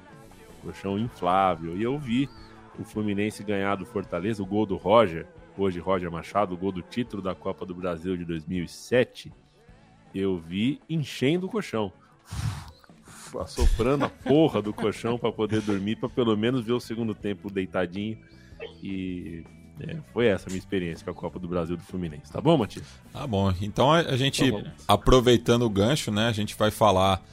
Colchão inflável. E eu vi o Fluminense ganhar do Fortaleza, o gol do Roger, hoje Roger Machado, o gol do título da Copa do Brasil de 2007. Eu vi enchendo o colchão assoprando a porra do colchão para poder dormir, para pelo menos ver o segundo tempo deitadinho. E é, foi essa a minha experiência com a Copa do Brasil do Fluminense. Tá bom, Matias? Tá bom. Então a, gente, tá aproveitando o gancho, né, a gente vai falar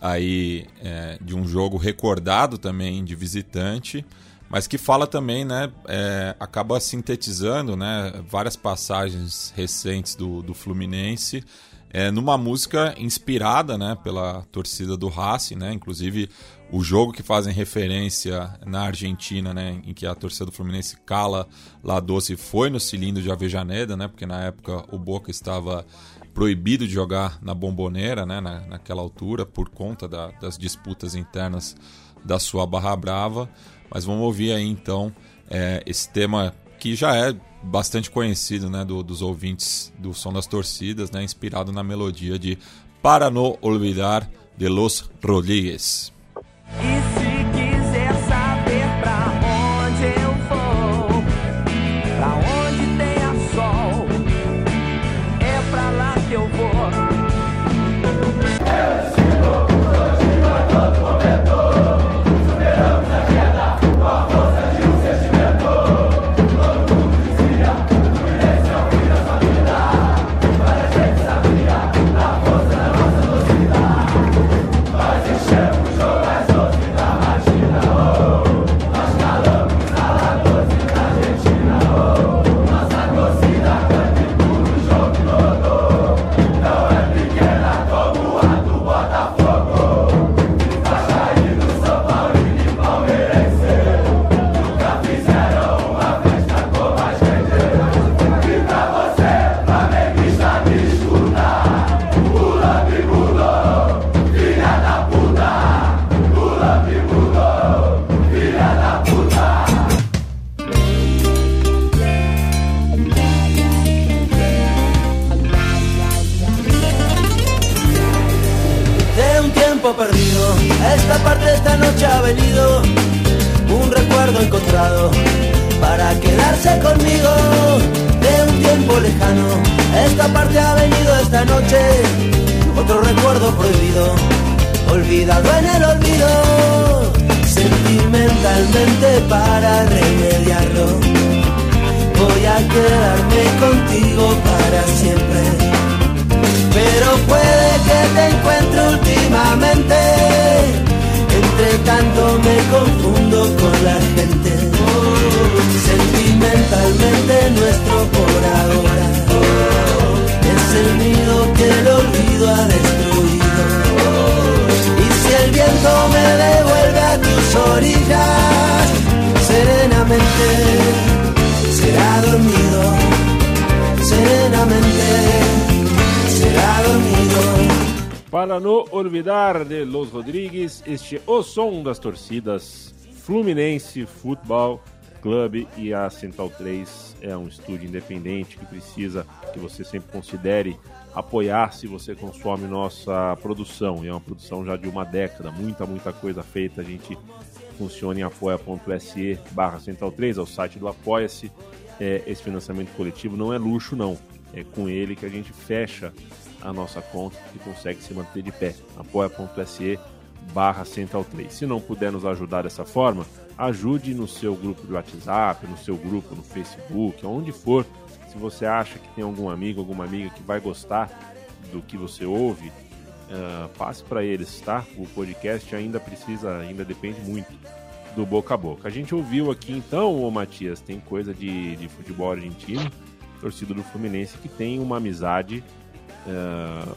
aí é, de um jogo recordado também de visitante, mas que fala também, né, é, acaba sintetizando, né, várias passagens recentes do, do Fluminense é, numa música inspirada né, pela torcida do Racing, né? Inclusive o jogo que fazem referência na Argentina, né, em que a torcida do Fluminense cala La Doce foi no cilindro de Avejaneda, né? Porque na época o Boca estava proibido de jogar na bomboneira, né, na, naquela altura, por conta da, das disputas internas da sua Barra Brava. Mas vamos ouvir aí então é, esse tema que já é bastante conhecido né, do, dos ouvintes do Som das Torcidas, né, inspirado na melodia de Para No Olvidar de Los Rodrigues. Conmigo de un tiempo lejano. Esta parte ha venido esta noche otro recuerdo prohibido, olvidado en el olvido. Sentimentalmente para remediarlo, voy a quedarme contigo para siempre. Pero puede que te encuentre últimamente. Entre tanto me confundo con la gente. Sentimentalmente nuestro por ahora es el nido que el olvido ha destruido. Y si el viento me devuelve a tus orillas, serenamente será dormido, serenamente será dormido. Para no olvidar de Los Rodrigues, este o som das torcidas Fluminense Futebol Clube e a Central 3 é um estúdio independente que precisa que você sempre considere apoiar se você consome nossa produção. E é uma produção já de uma década, muita, muita coisa feita. A gente funciona em apoia.se barra Central 3, é o site do Apoia-se. É, esse financiamento coletivo não é luxo, não. É com ele que a gente fecha a nossa conta e consegue se manter de pé. apoia.se barra Central 3. Se não puder nos ajudar dessa forma, ajude no seu grupo de WhatsApp, no seu grupo no Facebook, onde for. Se você acha que tem algum amigo, alguma amiga que vai gostar do que você ouve, uh, passe para eles, tá? O podcast ainda precisa, ainda depende muito do boca a boca. A gente ouviu aqui então, ô Matias, tem coisa de, de futebol argentino, torcida do Fluminense que tem uma amizade. Uh,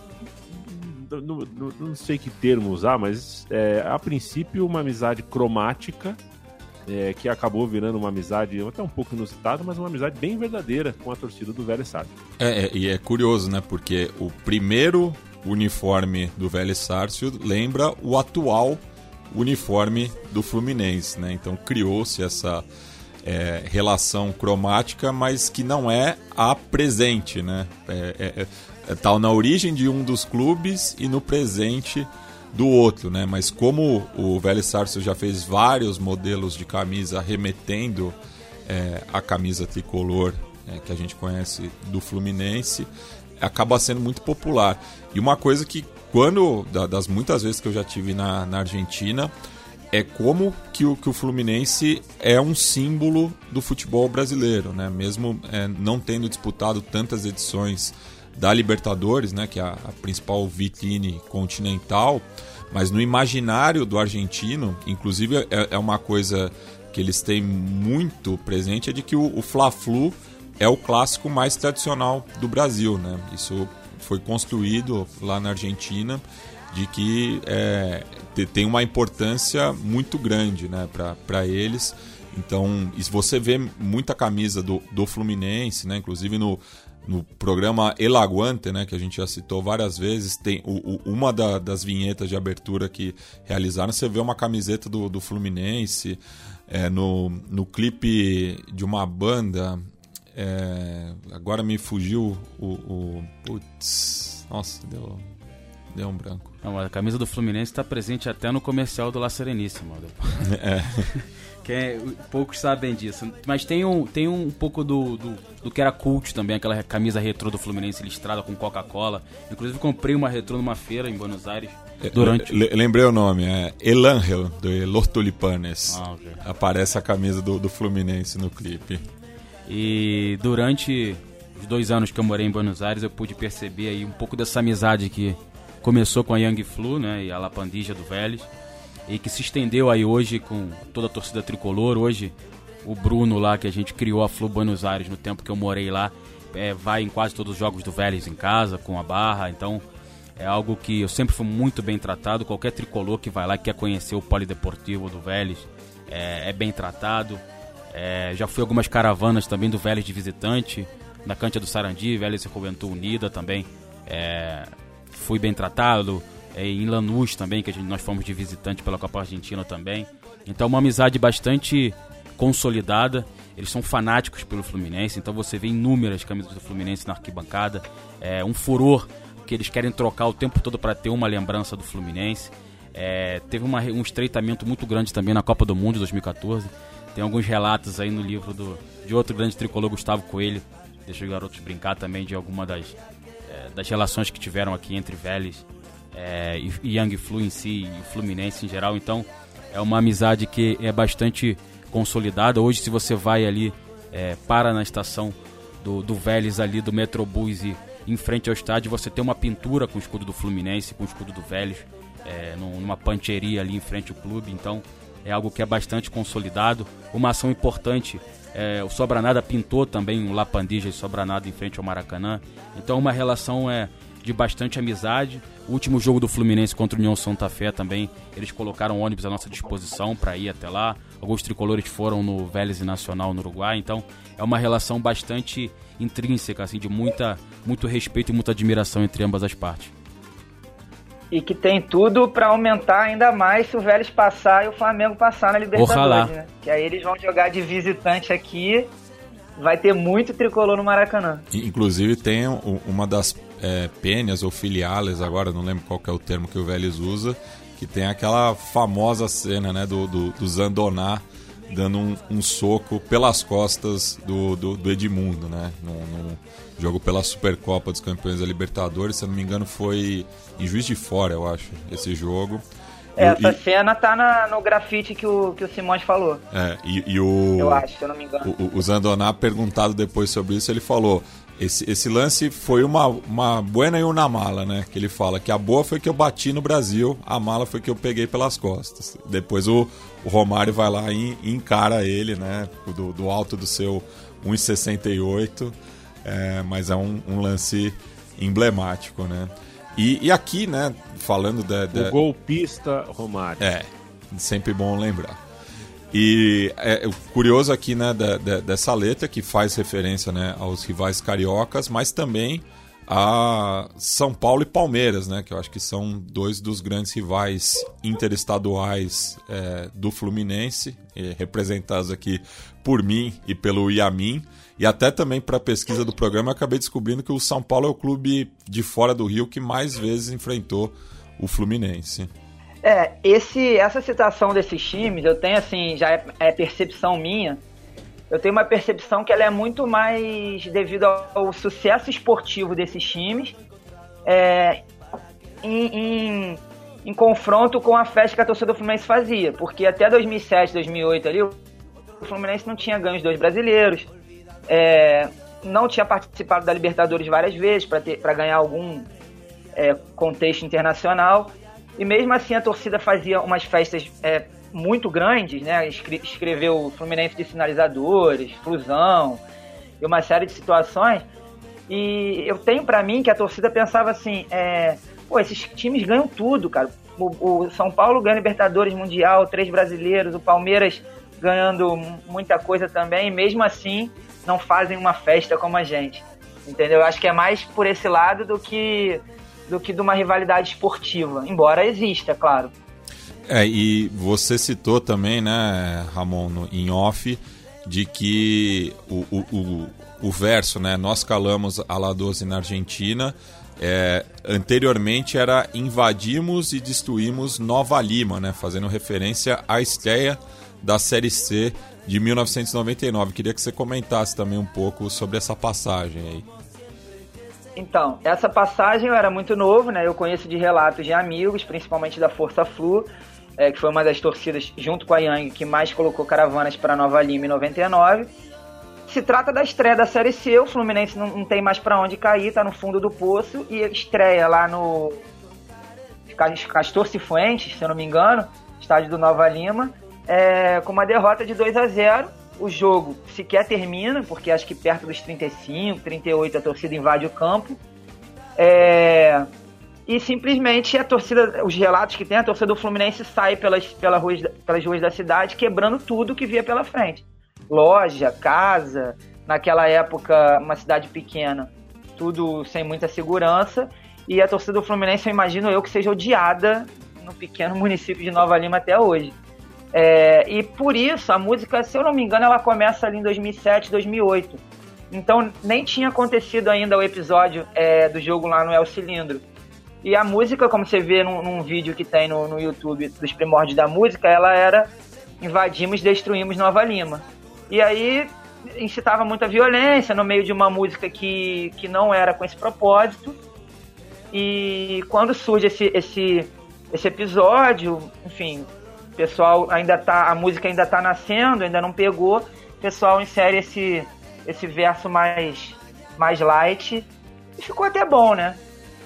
não, não, sei que termo usar, mas é, a princípio uma amizade cromática é, que acabou virando uma amizade até um pouco inusitada, mas uma amizade bem verdadeira com a torcida do Velho Sárcio. É, é, e é curioso, né? Porque o primeiro uniforme do Velho Sárcio lembra o atual uniforme do Fluminense, né? Então criou-se essa é, relação cromática, mas que não é a presente, né? É, tal na origem de um dos clubes e no presente do outro, né? Mas como o Velho Sarso já fez vários modelos de camisa remetendo é, a camisa tricolor é, que a gente conhece do Fluminense, acaba sendo muito popular. E uma coisa que quando das muitas vezes que eu já tive na, na Argentina é como que o, que o Fluminense é um símbolo do futebol brasileiro, né? Mesmo é, não tendo disputado tantas edições da Libertadores, né, que é a, principal vitrine continental, mas no imaginário do argentino, inclusive é, é, uma coisa que eles têm muito presente, é de que o, o Fla-Flu é o clássico mais tradicional do Brasil, né? Isso foi construído lá na Argentina, de que é, tem uma importância muito grande né, para eles. Então, se você vê muita camisa do, do Fluminense, né, inclusive no, no programa El Aguante, né, que a gente já citou várias vezes, tem o, o, uma da, das vinhetas de abertura que realizaram, você vê uma camiseta do, do Fluminense, é, no, no clipe de uma banda, é, agora me fugiu o, o, Putz, nossa, deu, deu um branco. Não, a camisa do Fluminense está presente até no comercial do La Sereníssima. É. que é, poucos sabem disso. Mas tem um, tem um pouco do, do, do, que era cult também, aquela camisa retrô do Fluminense listrada com Coca-Cola. Inclusive comprei uma retrô numa feira em Buenos Aires. É, durante... lembrei o nome, é El Ángel, do Los Tulipanes. Ah, okay. Aparece a camisa do, do Fluminense no clipe. E durante os dois anos que eu morei em Buenos Aires, eu pude perceber aí um pouco dessa amizade que começou com a Young Flu, né, e a La Pandija do Vélez e que se estendeu aí hoje com toda a torcida tricolor. Hoje, o Bruno lá, que a gente criou a Flu Buenos Aires no tempo que eu morei lá, é, vai em quase todos os jogos do Vélez em casa, com a barra. Então, é algo que eu sempre fui muito bem tratado. Qualquer tricolor que vai lá quer conhecer o Polideportivo do Vélez é, é bem tratado. É, já fui algumas caravanas também do Vélez de visitante, na Cântia do Sarandi, Vélez e Juventude Unida também. É, fui bem tratado é, em Lanús também, que gente, nós fomos de visitante pela Copa Argentina também. Então, uma amizade bastante consolidada. Eles são fanáticos pelo Fluminense, então você vê inúmeras camisas do Fluminense na arquibancada. É um furor que eles querem trocar o tempo todo para ter uma lembrança do Fluminense. É, teve uma, um estreitamento muito grande também na Copa do Mundo de 2014. Tem alguns relatos aí no livro do, de outro grande tricolor, Gustavo Coelho, deixa os garotos brincar também de alguma das, é, das relações que tiveram aqui entre Vélez é, Young Flu em si e o Fluminense em geral. Então é uma amizade que é bastante consolidada. Hoje, se você vai ali, é, para na estação do, do Vélez ali do Metrobus e em frente ao estádio, você tem uma pintura com o escudo do Fluminense, com o escudo do Vélez, é, numa pancheria ali em frente ao clube. Então é algo que é bastante consolidado. Uma ação importante é, o Sobranada pintou também um Lapandija e Sobranada em frente ao Maracanã. Então uma relação é de bastante amizade. O último jogo do Fluminense contra o União Santa Fé também, eles colocaram ônibus à nossa disposição para ir até lá. Alguns tricolores foram no Vélez e Nacional no Uruguai, então é uma relação bastante intrínseca, assim, de muita, muito respeito e muita admiração entre ambas as partes. E que tem tudo para aumentar ainda mais se o Vélez passar e o Flamengo passar na Libertadores, né? Que aí eles vão jogar de visitante aqui, vai ter muito tricolor no Maracanã. Inclusive tem uma das é, pênias ou filiales, agora não lembro qual é o termo que o Vélez usa, que tem aquela famosa cena né, do, do, do Zandoná dando um, um, soco pelas costas do, do, do Edmundo, né? No, no, jogo pela Supercopa dos Campeões da Libertadores, se eu não me engano foi em Juiz de Fora, eu acho, esse jogo. Essa e, cena tá na, no grafite que o, que o Simões falou. É, e, e o. Eu acho, se eu não me engano. O, o Zandoná, perguntado depois sobre isso, ele falou: esse, esse lance foi uma, uma buena e uma mala, né? Que ele fala que a boa foi que eu bati no Brasil, a mala foi que eu peguei pelas costas. Depois o, o Romário vai lá e, e encara ele, né? Do, do alto do seu 1,68. É, mas é um, um, lance emblemático, né? E, e aqui, né, falando da, da... O golpista Romário. É, sempre bom lembrar. E é, curioso aqui né, da, da, dessa letra que faz referência né, aos rivais cariocas, mas também a São Paulo e Palmeiras, né, que eu acho que são dois dos grandes rivais interestaduais é, do Fluminense, representados aqui por mim e pelo Yamin. E até também para a pesquisa do programa, acabei descobrindo que o São Paulo é o clube de fora do Rio que mais vezes enfrentou o Fluminense. É, esse, essa citação desses times, eu tenho assim, já é, é, percepção minha. Eu tenho uma percepção que ela é muito mais devido ao, ao sucesso esportivo desses times é, em, em, em, confronto com a festa que a torcida do Fluminense fazia. Porque até 2007, 2008 ali, o Fluminense não tinha ganho os dois brasileiros, é, não tinha participado da Libertadores várias vezes para ganhar algum é, contexto internacional. E mesmo assim a torcida fazia umas festas é, muito grandes, né? Escreveu Fluminense de sinalizadores, Flusão, e uma série de situações. E eu tenho para mim que a torcida pensava assim, é, pô, esses times ganham tudo, cara. O, o, São Paulo ganha Libertadores Mundial, três brasileiros, o Palmeiras ganhando muita coisa também, e mesmo assim não fazem uma festa como a gente. Entendeu? Eu acho que é mais por esse lado do que do que de uma rivalidade esportiva, embora exista, claro. É, e você citou também, né, Ramon, no, em off, de que o, o, o, o verso, né, nós calamos a La 12 na Argentina, é, anteriormente era invadimos e destruímos Nova Lima, né, fazendo referência à estreia da Série C de 1999. Queria que você comentasse também um pouco sobre essa passagem aí. Então, essa passagem eu era muito novo, né? Eu conheço de relatos de amigos, principalmente da Força Flu, é, que foi uma das torcidas, junto com a Yang, que mais colocou caravanas para Nova Lima em 99. Se trata da estreia da Série C, o Fluminense não, não tem mais para onde cair, tá no fundo do poço, e estreia lá no Castor Cifuentes, se eu não me engano, estádio do Nova Lima, é, com uma derrota de 2 a 0 o jogo sequer termina, porque acho que perto dos 35, 38 a torcida invade o campo. É... E simplesmente a torcida, os relatos que tem, a torcida do Fluminense sai pelas, pelas, ruas, pelas ruas da cidade quebrando tudo que via pela frente. Loja, casa, naquela época uma cidade pequena, tudo sem muita segurança. E a torcida do Fluminense, eu imagino eu, que seja odiada no pequeno município de Nova Lima até hoje. É, e por isso a música, se eu não me engano, ela começa ali em 2007, 2008. Então nem tinha acontecido ainda o episódio é, do jogo lá no El Cilindro. E a música, como você vê num, num vídeo que tem no, no, YouTube dos primórdios da música, ela era invadimos, destruímos Nova Lima. E aí incitava muita violência no meio de uma música que, que não era com esse propósito. E quando surge esse, esse, esse episódio, enfim, pessoal ainda tá, a música ainda tá nascendo, ainda não pegou, o pessoal insere esse, esse verso mais, mais light e ficou até bom, né?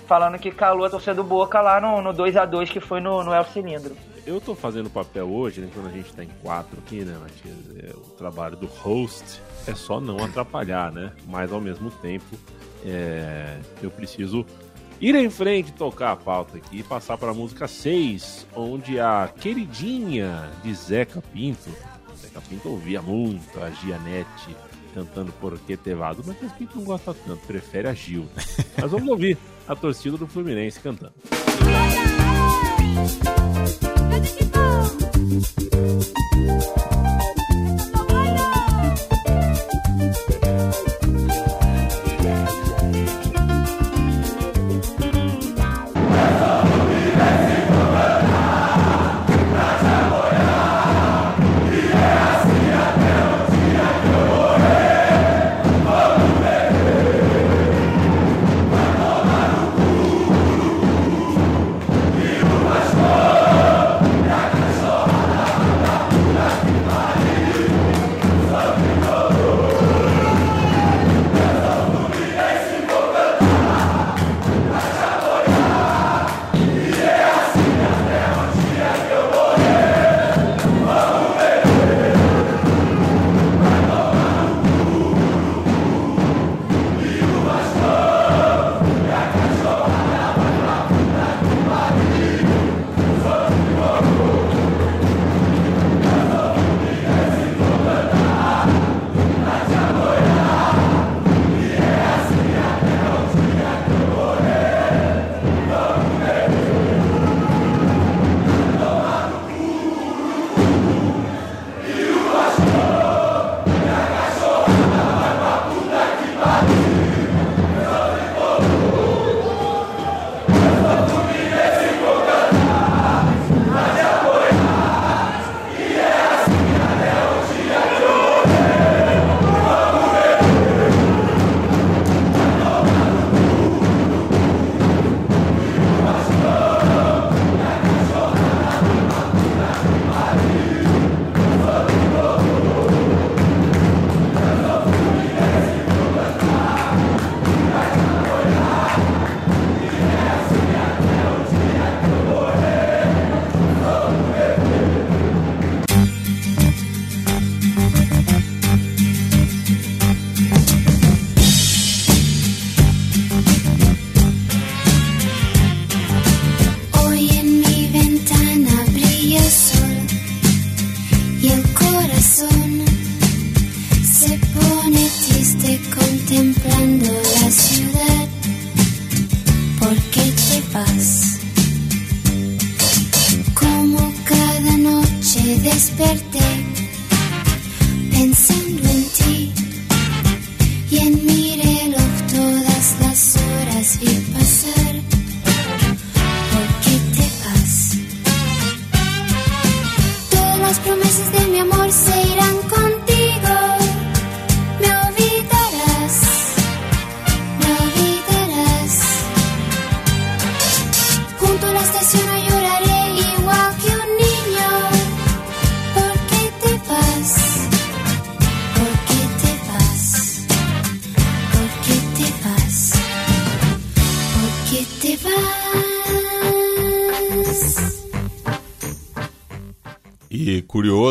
Falando que calou a torcida do Boca lá no, no 2 a 2 que foi no, no El Cilindro. Eu tô fazendo papel hoje, né? Quando a gente tá em quatro aqui, né, Matias? É, o trabalho do host é só não atrapalhar, né? Mas ao mesmo tempo, é, eu preciso ir em frente, tocar a pauta aqui e passar para a música 6, onde a queridinha de Zeca Pinto, Zeca Pinto ouvia muito a Gianete cantando por que Tevado, mas Zeca Pinto não gosta tanto, prefere a Gil. Mas vamos ouvir a torcida do Fluminense cantando. Hoy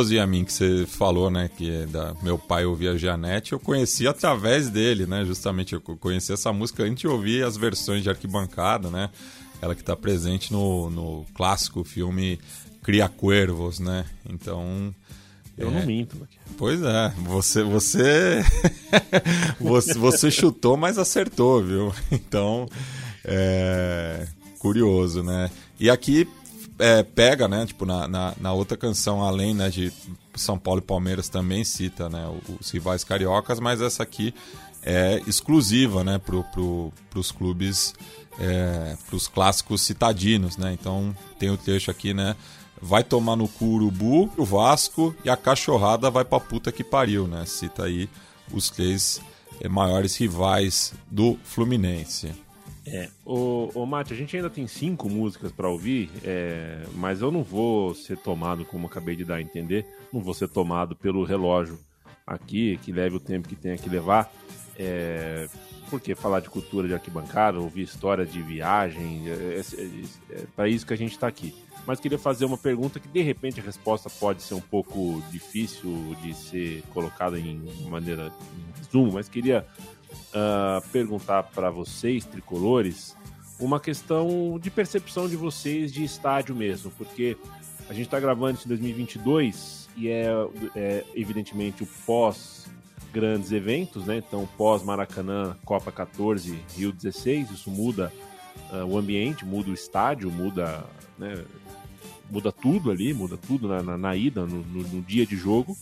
curioso, e a mim que você falou, né, que é da meu pai ouvia a Janete, eu conheci através dele, né, justamente eu conheci essa música antes de ouvir as versões de arquibancada, né, ela que está presente no, no clássico filme Cria Cuervos, né, então... Eu não minto. Pois é, você você você, você chutou, mas acertou, viu? Então, é curioso, né? E aqui é, pega, né? Tipo, na, na, na outra canção, além né, de São Paulo e Palmeiras, também cita né, os rivais cariocas, mas essa aqui é exclusiva, né? Pro, pro, pros clubes, é, pros clássicos citadinos, né? Então, tem o trecho aqui, né? Vai tomar no cu o Urubu, o Vasco e a cachorrada vai pra puta que pariu, né? Cita aí os três é, maiores rivais do Fluminense. É, ô, ô Mate, a gente ainda tem cinco músicas para ouvir, é, mas eu não vou ser tomado, como acabei de dar a entender, não vou ser tomado pelo relógio aqui, que leve o tempo que tenha que levar. É, porque falar de cultura de arquibancada, ouvir história de viagem, é, é, é para isso que a gente está aqui. Mas queria fazer uma pergunta que de repente a resposta pode ser um pouco difícil de ser colocada em maneira em resumo, mas queria uh, perguntar para vocês, tricolores, uma questão de percepção de vocês de estádio mesmo, porque a gente está gravando isso em 2022 e é, é evidentemente o pós grandes eventos, né? Então, pós Maracanã, Copa 14, Rio 16, isso muda uh, o ambiente, muda o estádio, muda, né? muda tudo ali, muda tudo na, na, na ida, no, no, no, dia de jogo.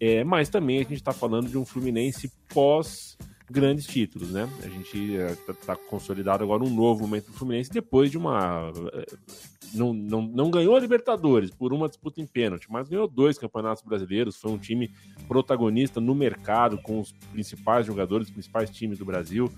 É, mas também a gente está falando de um Fluminense pós grandes títulos, né? A gente está é, tá consolidado agora um novo momento do Fluminense depois de uma. É, não, não, não ganhou a Libertadores por uma disputa em pênalti, mas ganhou dois campeonatos brasileiros. Foi um time protagonista no mercado com os principais jogadores, os principais times do Brasil.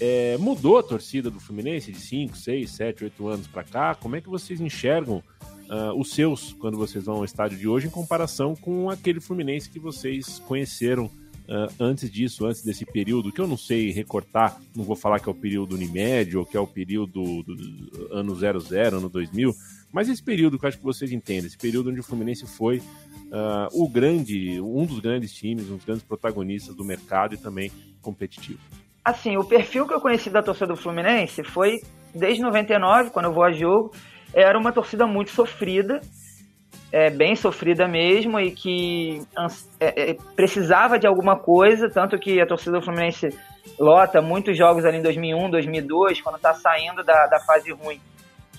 É, mudou a torcida do Fluminense de 5, 6, 7, 8 anos para cá. Como é que vocês enxergam uh, os seus quando vocês vão ao estádio de hoje em comparação com aquele Fluminense que vocês conheceram? Uh, antes disso, antes desse período, que eu não sei recortar, não vou falar que é o período Unimed ou que é o período do, do ano 00, ano 2000, mas esse período que eu acho que vocês entendem, esse período onde o Fluminense foi uh, o grande, um dos grandes times, um dos grandes protagonistas do mercado e também competitivo. Assim, o perfil que eu conheci da torcida do Fluminense foi desde 99, quando eu vou a jogo, era uma torcida muito sofrida, é, bem sofrida mesmo e que é, é, precisava de alguma coisa, tanto que a torcida do Fluminense lota muitos jogos ali em 2001, 2002, quando está saindo da, da fase ruim,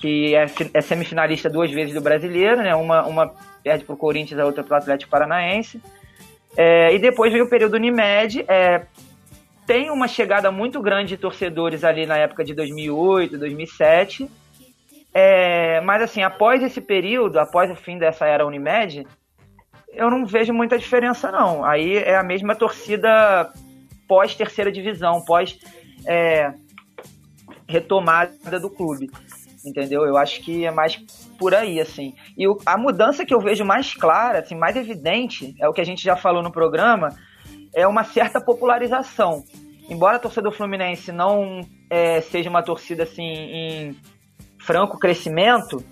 que é, é, semifinalista duas vezes do Brasileiro, né? Uma, uma perde para o Corinthians, a outra para o Atlético Paranaense. É, e depois veio o período Unimed. É, tem uma chegada muito grande de torcedores ali na época de 2008, 2007 é, mas assim, após esse período, após o fim dessa era Unimed, eu não vejo muita diferença não. Aí é a mesma torcida pós terceira divisão, pós é, retomada do clube, entendeu? Eu acho que é mais por aí, assim. E o, a mudança que eu vejo mais clara, assim, mais evidente, é o que a gente já falou no programa, é uma certa popularização. Embora a torcida do Fluminense não é, seja uma torcida assim em franco crescimento,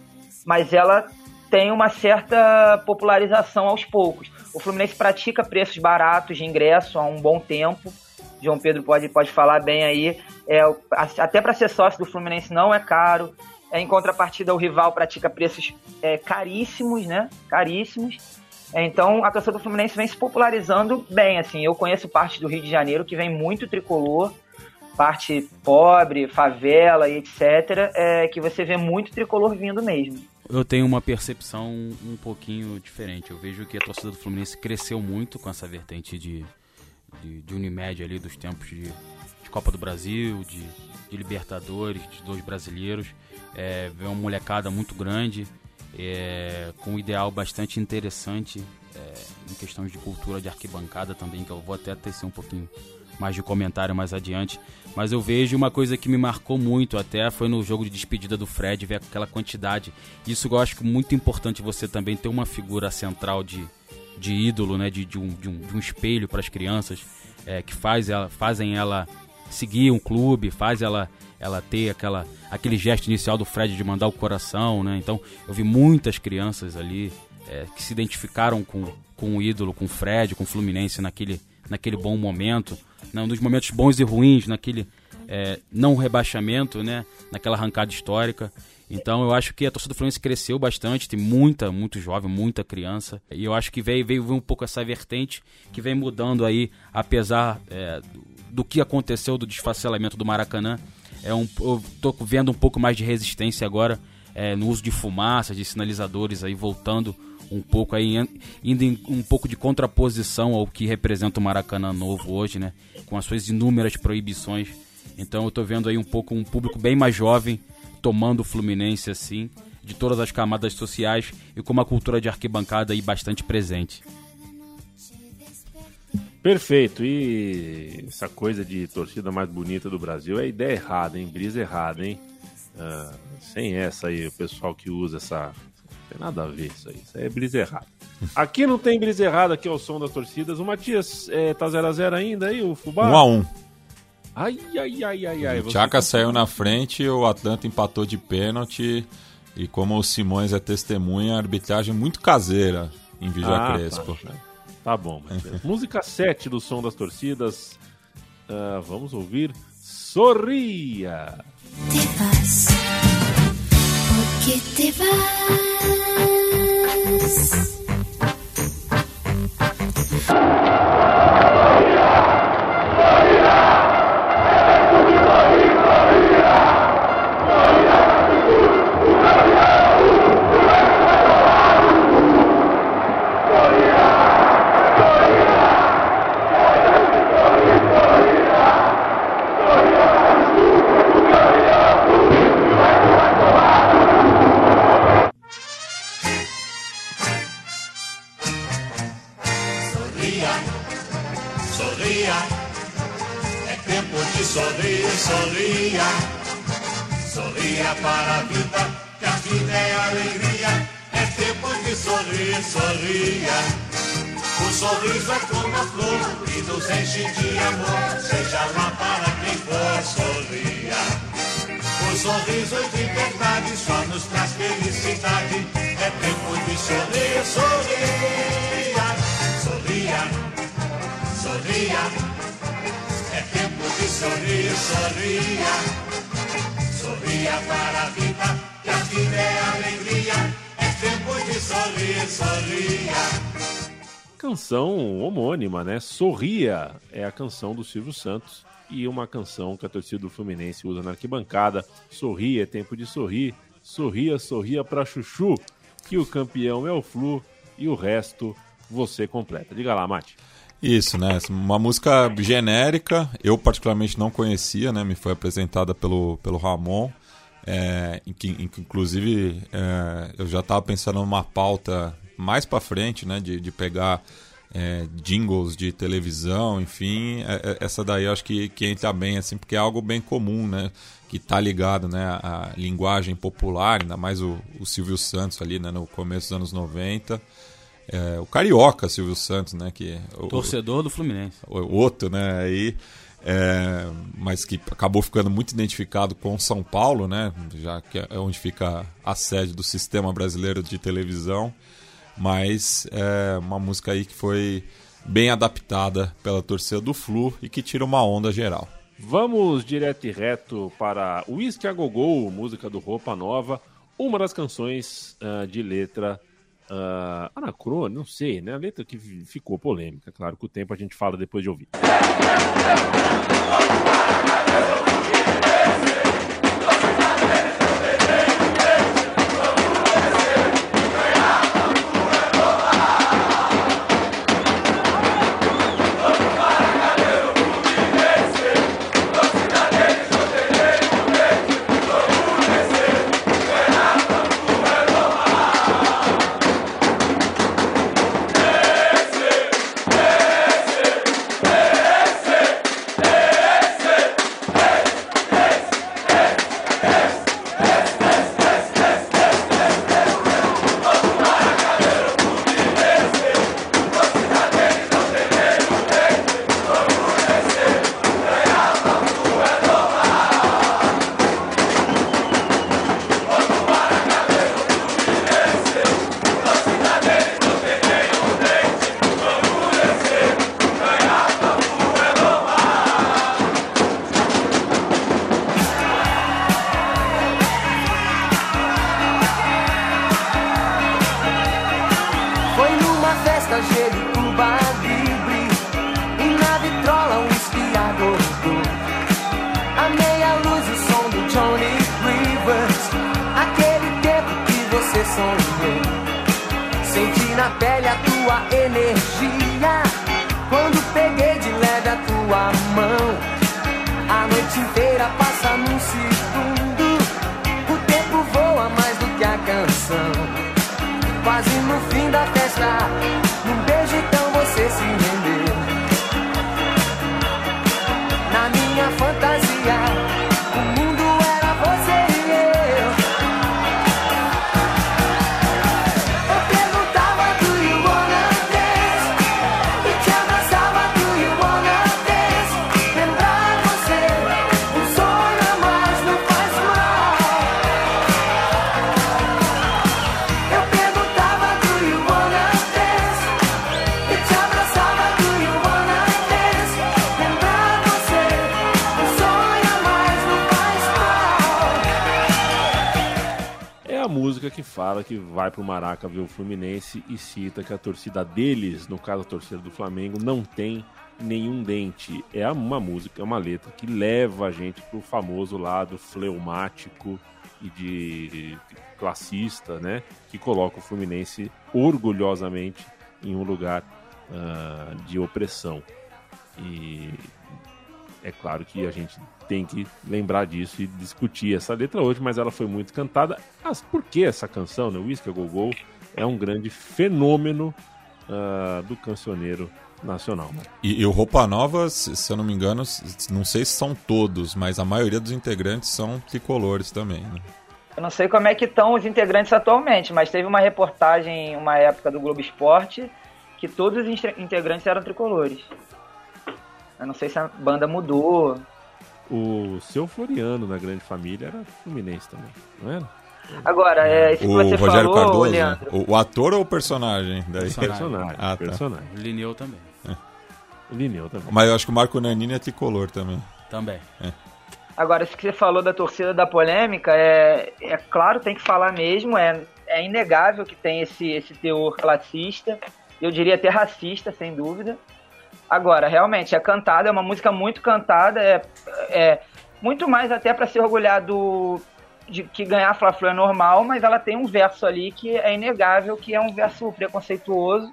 mas ela tem uma certa popularização aos poucos. O Fluminense pratica preços baratos de ingresso há um bom tempo. João Pedro pode, pode falar bem aí. É, até para ser sócio do Fluminense não é caro. É, em contrapartida, o rival pratica preços é, caríssimos, né? Caríssimos. É, então, a torcida do Fluminense vem se popularizando bem. Assim, eu conheço parte do Rio de Janeiro que vem muito tricolor parte pobre, favela e etc., é que você vê muito tricolor vindo mesmo. Eu tenho uma percepção um pouquinho diferente. Eu vejo que a torcida do Fluminense cresceu muito com essa vertente de, de, de Unimed ali, dos tempos de, de Copa do Brasil, de, de, Libertadores, de dois brasileiros. É, vê uma molecada muito grande, é, com um ideal bastante interessante é, em questões de cultura de arquibancada também, que eu vou até tecer um pouquinho mais de comentário mais adiante. Mas eu vejo uma coisa que me marcou muito até foi no jogo de despedida do Fred, ver aquela quantidade. Isso eu acho é muito importante você também ter uma figura central de, de ídolo, né? De, de, um, de, um, de um espelho para as crianças, é, que faz ela, fazem ela seguir um clube, faz ela ela ter aquela, aquele gesto inicial do Fred de mandar o coração, né? Então eu vi muitas crianças ali é, que se identificaram com, com o ídolo, com o Fred, com o Fluminense naquele, naquele bom momento né, nos momentos bons e ruins, naquele é, não rebaixamento, né, naquela arrancada histórica. Então eu acho que a torcida do Fluminense cresceu bastante, tem muita, muito jovem, muita criança. E eu acho que veio, veio um pouco essa vertente que vem mudando aí, apesar é, do que aconteceu do desfacelamento do Maracanã. É um, eu tô vendo um pouco mais de resistência agora é, no uso de fumaça, de sinalizadores aí voltando um pouco aí, indo em um pouco de contraposição ao que representa o Maracanã novo hoje, né? Com as suas inúmeras proibições. Então eu tô vendo aí um pouco um público bem mais jovem tomando o Fluminense assim, de todas as camadas sociais e com uma cultura de arquibancada aí bastante presente. Perfeito. E essa coisa de torcida mais bonita do Brasil é ideia errada, hein? Brisa errada, hein? Ah, sem essa aí, o pessoal que usa essa. Tem nada a ver isso aí. Isso aí é brisa errada. Aqui não tem brisa errada, aqui é o som das torcidas. O Matias é, tá 0x0 ainda aí, o Fubá? 1 a 1 Ai, ai, ai, ai, ai. O Tchaka tá- saiu na frente, o Atlanta empatou de pênalti. E como o Simões é testemunha, a arbitragem muito caseira em Vija Ah, Crespo. Tá, Tá bom, Matias. Música 7 do som das torcidas. Ah, vamos ouvir Sorria. te vas? ¿Por qué te vas? Sorria, sorria, sorria para a vida, que a vida é alegria, é tempo de sorrir, sorria. O sorriso é como a flor que nos enche de amor, seja lá para quem for, sorria. O sorriso de verdade só nos traz felicidade, é tempo de sorrir, sorria. Sorria, sorria, é sorrir, sorria. Sorria para a vida, que a vida é alegria, é tempo de sorrir, sorria. Canção homônima, né? Sorria é a canção do Silvio Santos e uma canção que a torcida do Fluminense usa na arquibancada. Sorria, é tempo de sorrir. Sorria, sorria pra Chuchu, que o campeão é o Flu e o resto você completa. Diga lá, Mate. Isso, né? Uma música genérica, eu particularmente não conhecia, né? Me foi apresentada pelo, pelo Ramon. É, em que, em que, inclusive, é, eu já estava pensando numa pauta mais para frente, né? De, de pegar é, jingles de televisão, enfim. É, é, essa daí eu acho que, que entra bem, assim, porque é algo bem comum, né? Que tá ligado, né? À linguagem popular, ainda mais o, o Silvio Santos ali, né? No começo dos anos 90. É, o carioca Silvio Santos, né? Que, o, Torcedor do Fluminense. o outro, né? Aí, é, mas que acabou ficando muito identificado com São Paulo, né? Já que é onde fica a sede do Sistema Brasileiro de Televisão. Mas é uma música aí que foi bem adaptada pela torcida do Flu e que tira uma onda geral. Vamos direto e reto para Whisky a Gogô, música do Roupa Nova, uma das canções ah, de letra uh, anacrônica, não sei, né? A letra que fi- ficou polêmica, claro, com o tempo a gente fala depois de ouvir. Que a torcida deles, no caso a torcida do Flamengo, não tem nenhum dente. É uma música, é uma letra que leva a gente pro famoso lado fleumático e de classista, né? Que coloca o Fluminense orgulhosamente em um lugar ah, de opressão. E é claro que a gente tem que lembrar disso e discutir essa letra hoje, mas ela foi muito cantada. Mas por que essa canção, né? Whisky Go Go é um grande fenômeno ah, do cancioneiro nacional. né? E, e o Roupa Nova, se se eu não me engano, não sei se são todos, mas a maioria dos integrantes são tricolores também. Né? Eu não sei como é que estão os integrantes atualmente, mas teve uma reportagem, uma época do Globo Esporte, que todos os integrantes eram tricolores. Eu não sei se a banda mudou. O seu Floriano na grande família era Fluminense também, não era? Agora, é, isso que O você Rogério falou, Cardoso, né? Leandro. o, o ator ou o personagem? Daí? Personagem, Ah, tá. personagem. O Lineu também. O Lineu também. Mas eu acho que o Marco Nanini é tricolor também. Também. Agora, isso que você falou da torcida da polêmica, é, é claro, tem que falar mesmo, é, é inegável que tem esse, esse teor classista, eu diria até racista, sem dúvida. Agora, realmente, é cantada, é uma música muito cantada, é, é muito mais até para se orgulhar do, de que ganhar Fla-Flu é normal, mas ela tem um verso ali que é inegável, que é um verso preconceituoso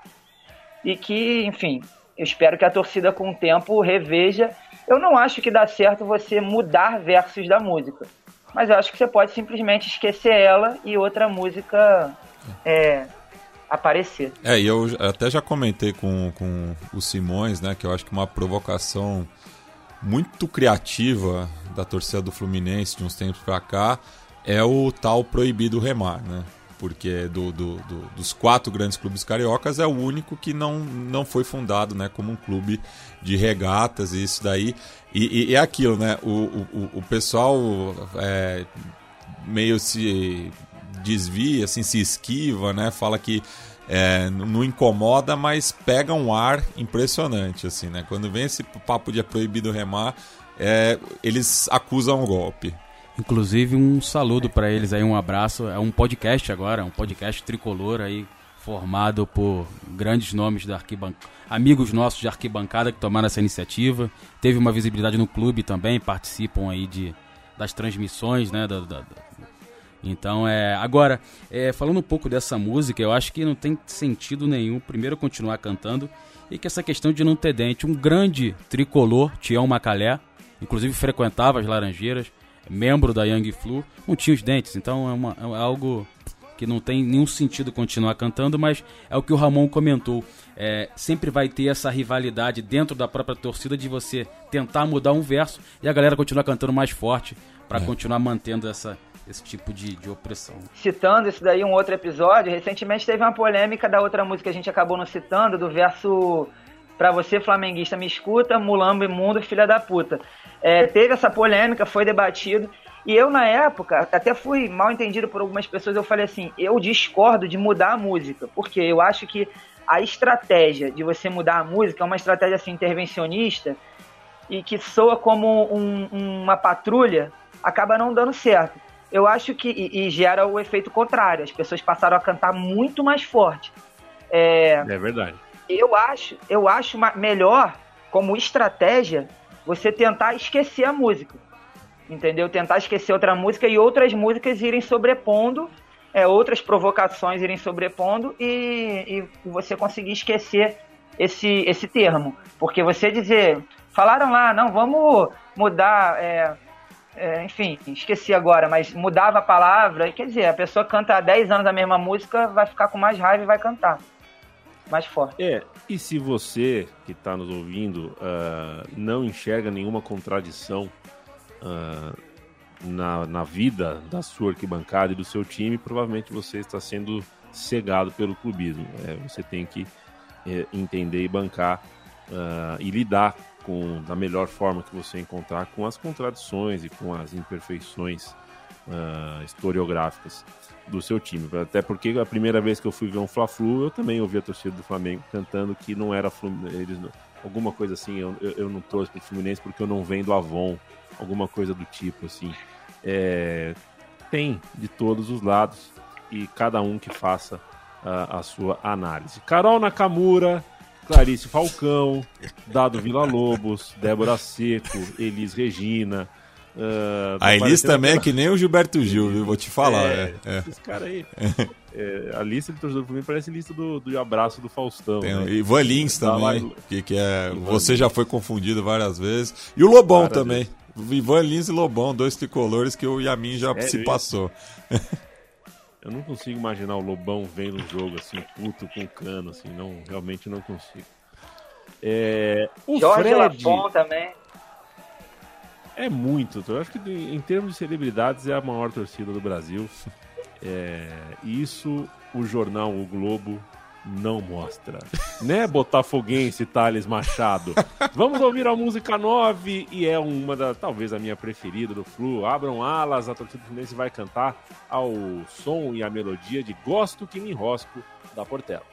e que, enfim, eu espero que a torcida com o tempo reveja. Eu não acho que dá certo você mudar versos da música, mas eu acho que você pode simplesmente esquecer ela e outra música é, aparecer. É, e eu até já comentei com, com o Simões, né, que eu acho que uma provocação muito criativa da torcida do Fluminense de uns tempos pra cá é o tal proibido remar, né? Porque do, do- do- dos quatro grandes clubes cariocas é o único que não, não foi fundado né, como um clube de regatas e isso daí. E, é aquilo, né? O, o, o- pessoal é, meio se desvia, assim, se esquiva, né? Fala que é, não incomoda, mas pega um ar impressionante, assim, né? Quando vem esse papo de é proibido remar, é, eles acusam o golpe. Inclusive um saludo pra eles aí, um abraço. É um podcast agora, um podcast tricolor aí formado por grandes nomes da arquibancada, amigos nossos de arquibancada que tomaram essa iniciativa. Teve uma visibilidade no clube também, participam aí de das transmissões, né, da- da- da- então, é. Agora, é, falando um pouco dessa música, eu acho que não tem sentido nenhum, primeiro, continuar cantando, e que essa questão de não ter dente. Um grande tricolor, Tião Macalé, inclusive frequentava as Laranjeiras, membro da Young Flu, não tinha os dentes, então é, uma- é algo que não tem nenhum sentido continuar cantando, mas é o que o Ramon comentou. É, sempre vai ter essa rivalidade dentro da própria torcida de você tentar mudar um verso e a galera continuar cantando mais forte para É. continuar mantendo essa, esse tipo de, de opressão. Citando isso daí, um outro episódio, recentemente teve uma polêmica da outra música que a gente acabou não citando, do verso Pra você, flamenguista, me escuta, mulambo imundo, filha da puta. É, teve essa polêmica, foi debatido. E eu, na época, até fui mal entendido por algumas pessoas, eu falei assim, eu discordo de mudar a música, porque eu acho que a estratégia de você mudar a música é uma estratégia assim, intervencionista e que soa como um- uma patrulha, acaba não dando certo. Eu acho que. E, e gera o efeito contrário. As pessoas passaram a cantar muito mais forte. É, É verdade. Eu acho, eu acho melhor, como estratégia, você tentar esquecer a música. Entendeu? Tentar esquecer outra música e outras músicas irem sobrepondo, é, outras provocações irem sobrepondo e, e você conseguir esquecer esse, esse termo. Porque você dizer, falaram lá, não, vamos mudar, é, é, enfim, esqueci agora, mas mudava a palavra, quer dizer, a pessoa canta há 10 anos a mesma música, vai ficar com mais raiva e vai cantar mais forte. É, e se você que está nos ouvindo ah, não enxerga nenhuma contradição ah, na, na vida da sua arquibancada e do seu time, provavelmente você está sendo cegado pelo clubismo. É, você tem que é, entender e bancar ah, e lidar com da melhor forma que você encontrar com as contradições e com as imperfeições ah, historiográficas do seu time. Até porque a primeira vez que eu fui ver um Fla-Flu, eu também ouvi a torcida do Flamengo cantando que não era eles alguma coisa assim, eu, eu, não torço pro Fluminense porque eu não vendo Avon, alguma coisa do tipo assim. É, tem de todos os lados. e cada um que faça ah, a sua análise. Carol Nakamura, Clarice Falcão, Dado Vila Lobos, Débora Seco, Elis Regina. Tá A Elis também é que nem o Gilberto Gil, viu? Vou te falar. É, É, é. Esses caras aí. É, a lista de torcedor do Fluminense parece lista do, do abraço do Faustão. Tem o né? Ivan Lins Tá lá também, e- que, que é. Ivan Você já foi confundido várias vezes. E o Lobão Várias também. Ivan Lins e Lobão, dois tricolores que o Yamin já Sério se passou. Eu não consigo imaginar o Lobão vendo um jogo assim, puto com cano, assim, não, realmente não consigo. É, o Jorge Fred Lafon também. É muito. Eu acho que em termos de celebridades é a maior torcida do Brasil. É, e isso o jornal O Globo não mostra. Né, Botafoguense Thales Machado? Vamos ouvir a música 9 e é uma da, talvez a minha preferida do Flu. Abram alas, a torcida Fluminense vai cantar ao som e a melodia de Gosto que me enrosco da Portela.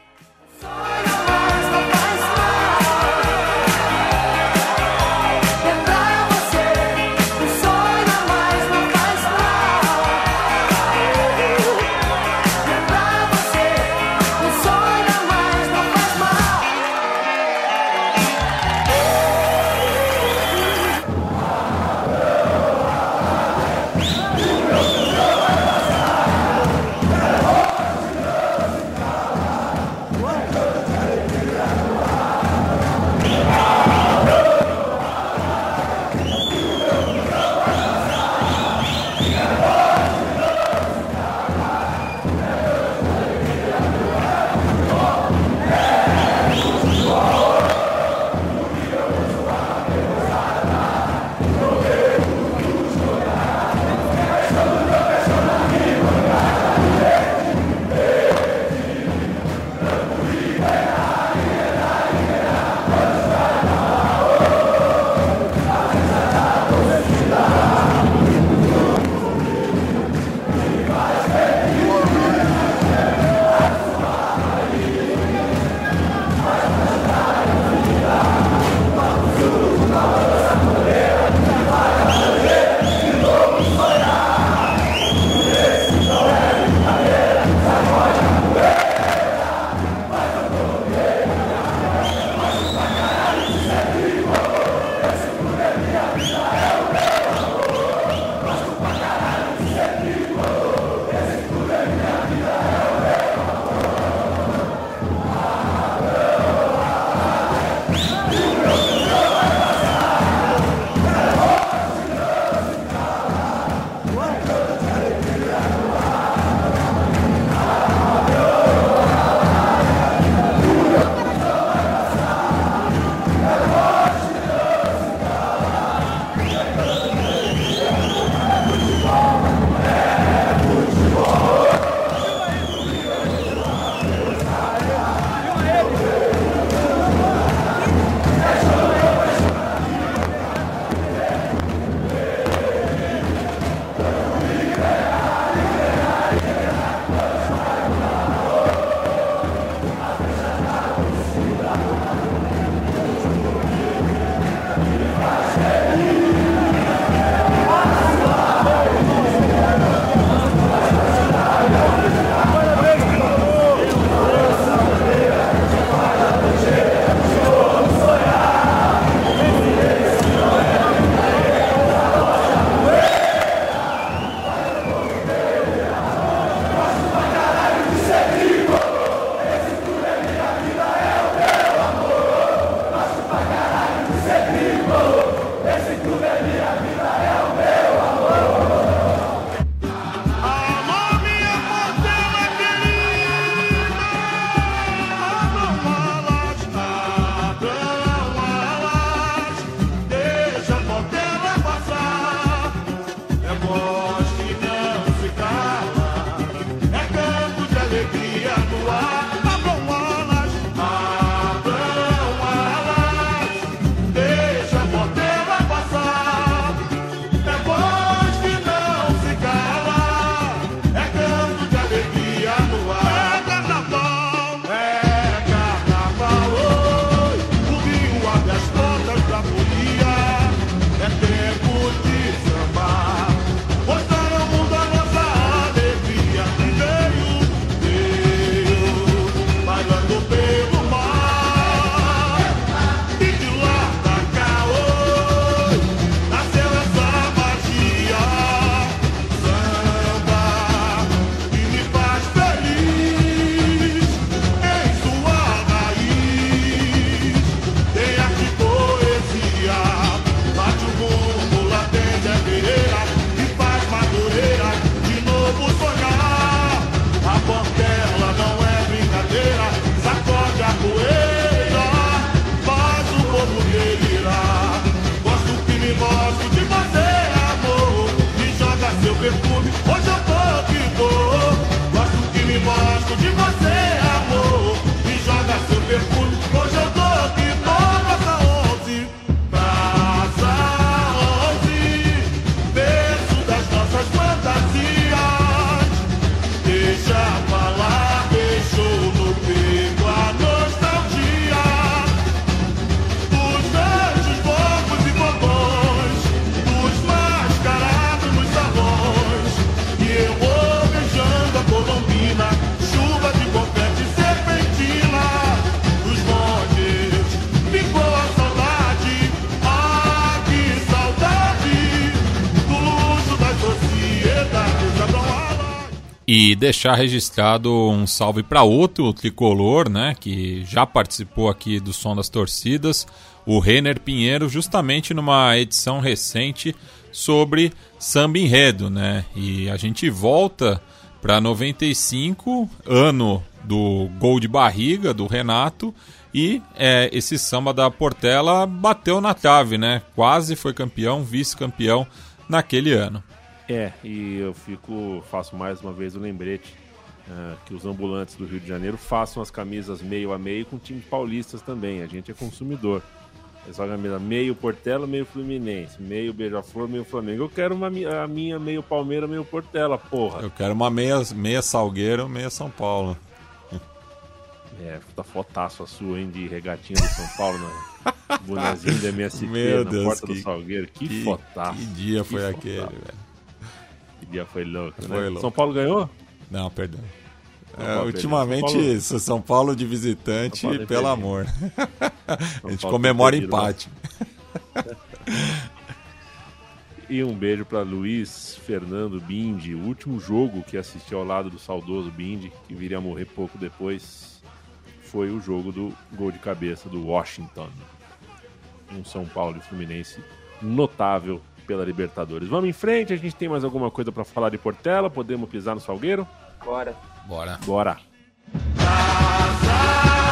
Deixar registrado um salve para outro tricolor, né, que já participou aqui do Som das Torcidas, o Renner Pinheiro, justamente numa edição recente sobre samba enredo, né? E a gente volta para 95, ano do gol de barriga do Renato, e é, esse samba da Portela bateu na trave, né? Quase foi campeão, vice-campeão naquele ano. É, e eu fico, faço mais uma vez o lembrete ah, que os ambulantes do Rio de Janeiro façam as camisas meio a meio com times paulistas também. A gente é consumidor. É só a camisa meio Portela, meio Fluminense, meio Beija-Flor, meio Flamengo. Eu quero uma, a minha meio Palmeira, meio Portela, porra. Eu quero uma meia, meia Salgueiro, meia São Paulo. É, tá fotaço a sua, hein, de regatinha do São Paulo, né? Bonezinho da MST Meu na Deus, porta do que- Salgueiro. Que, que- fotaço. que dia foi fotaço. aquele, velho. Dia foi louco, né? Foi louco. São Paulo ganhou? Não, perdão. É, ultimamente. São Paulo- São São Paulo de visitante, Paulo pelo perdido. amor. a gente comemora perdido, né? empate. E um beijo para Luiz Fernando Bindi, o último jogo que assisti ao lado do saudoso Bindi, que viria a morrer pouco depois, foi o jogo do gol de cabeça do Washington. Um São Paulo e Fluminense notável pela Libertadores. Vamos em frente, a gente tem mais alguma coisa para falar de Portela? Podemos pisar no Salgueiro? Bora. Bora. Bora. Obrigado,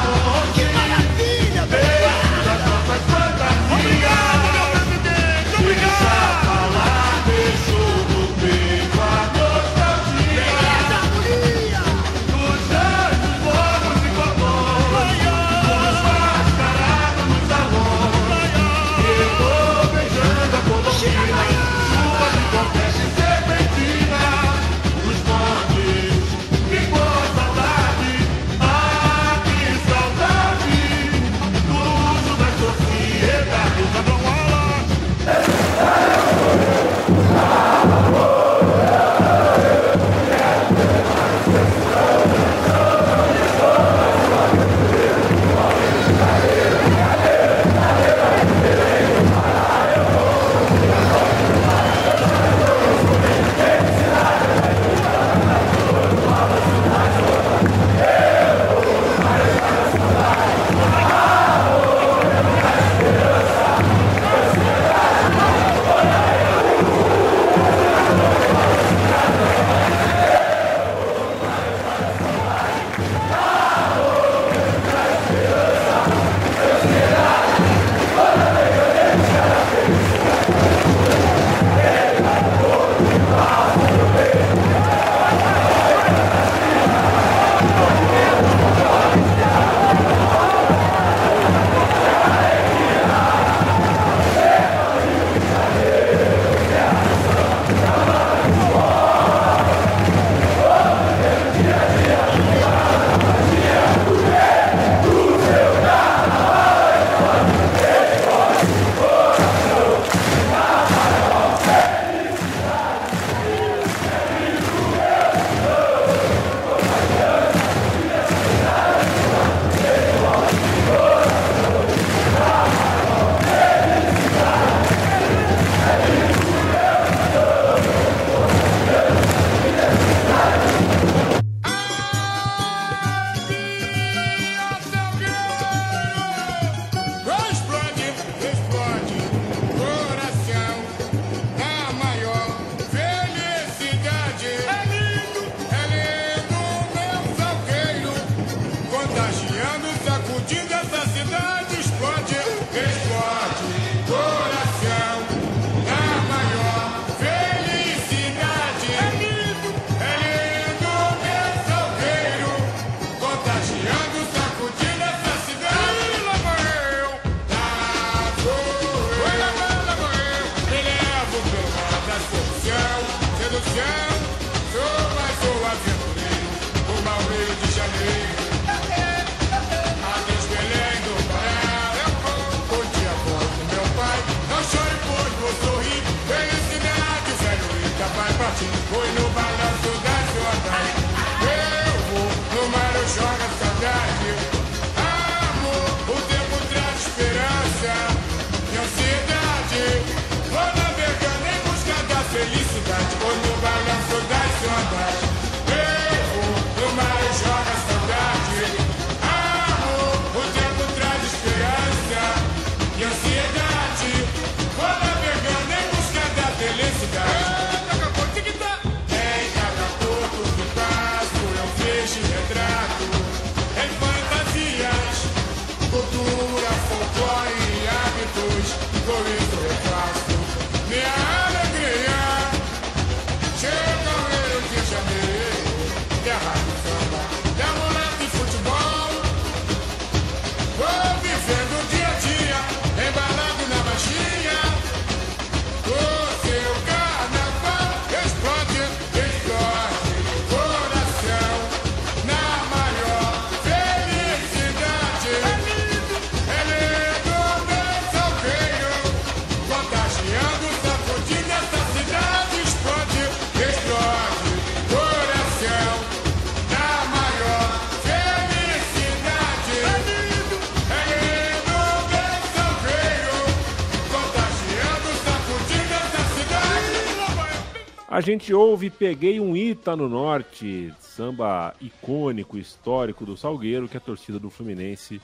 A gente ouve Peguei um Ita no Norte, samba icônico, histórico do Salgueiro, que a torcida do Fluminense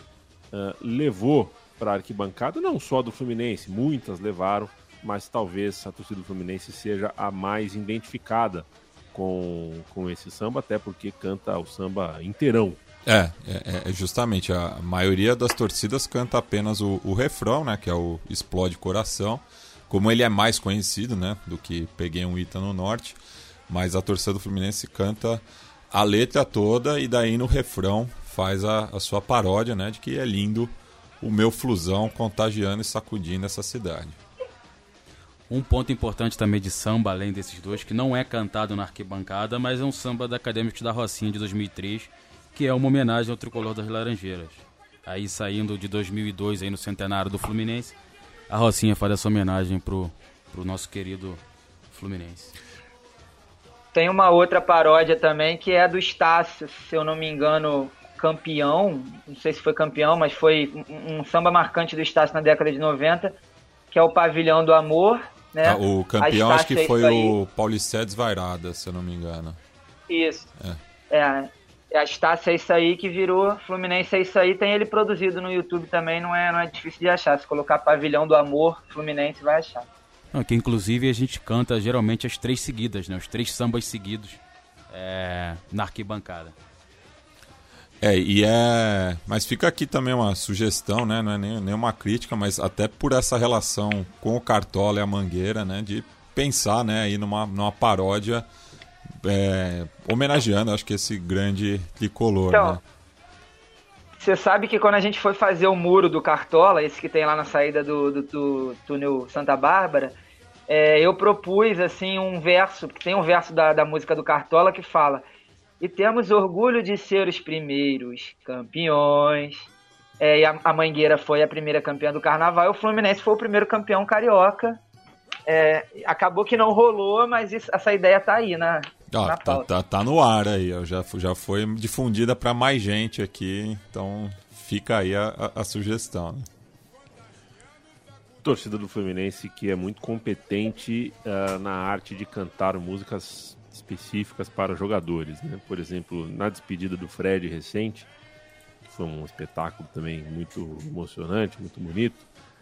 ah, levou para a arquibancada, não só do Fluminense, muitas levaram, mas talvez a torcida do Fluminense seja a mais identificada com, com esse samba, até porque canta o samba inteirão. É, é, é justamente a maioria das torcidas canta apenas o, o refrão, né, que é o Explode Coração. Como ele é mais conhecido, né, do que Peguei um Ita no Norte, mas a torcida do Fluminense canta a letra toda e daí no refrão faz a, a sua paródia, né, de que é lindo o meu flusão contagiando e sacudindo essa cidade. Um ponto importante também de samba, além desses dois, que não é cantado na arquibancada, mas é um samba da Acadêmicos da Rocinha de 2003, que é uma homenagem ao Tricolor das Laranjeiras. Aí saindo de 2002, aí no centenário do Fluminense, a Rocinha faz essa homenagem pro, pro nosso querido Fluminense. Tem uma outra paródia também que é do Estácio, se eu não me engano, campeão. Não sei se foi campeão, mas foi um, um samba marcante do Estácio na década de 90, que é o Pavilhão do Amor. Né? Ah, o A campeão acho que foi o Paulicedes Vairada, se eu não me engano. Isso. É, é a Estácio é isso aí que virou Fluminense é isso aí. Tem ele produzido no YouTube também, não é, não é difícil de achar. Se colocar Pavilhão do Amor Fluminense, vai achar. Não, que inclusive a gente canta geralmente as três seguidas, né? Os três sambas seguidos é, na arquibancada. É, e é. Mas fica aqui também uma sugestão, né? Não é nem, nem uma crítica, mas até por essa relação com o Cartola e a Mangueira, né? De pensar, né, aí numa, numa paródia é, homenageando, acho que esse grande tricolor, Então, né? Você sabe que quando a gente foi fazer o muro do Cartola, esse que tem lá na saída do, do, do túnel Santa Bárbara, é, eu propus assim um verso, que tem um verso da, da música do Cartola que fala: E temos orgulho de ser os primeiros campeões. É, e a, a Mangueira foi a primeira campeã do carnaval, e o Fluminense foi o primeiro campeão carioca. É, acabou que não rolou, mas isso- essa ideia tá aí na, Ó, na tá, pauta. tá, tá no ar aí, ó, já, já foi difundida para mais gente aqui, então fica aí a, a- a sugestão. né? torcida do Fluminense que é muito competente ah, na arte de cantar músicas específicas para jogadores, né? Por exemplo, na despedida do Fred recente, que foi um espetáculo também muito emocionante, muito bonito.